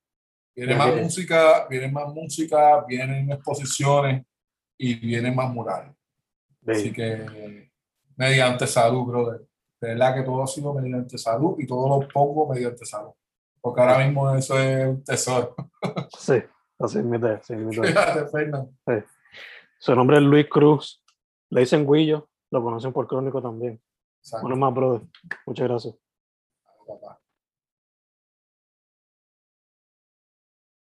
Viene más música, viene más música, vienen exposiciones y vienen más murales. Así que mediante salud, brother. De verdad que todo ha sido mediante salud y todo lo pongo mediante salud. Porque ahora mismo eso es un tesoro. [laughs] Sí. Así Su nombre es Luis Cruz. Le dicen Guillo, lo conocen por Crónico también. Bueno más, brother. Muchas gracias.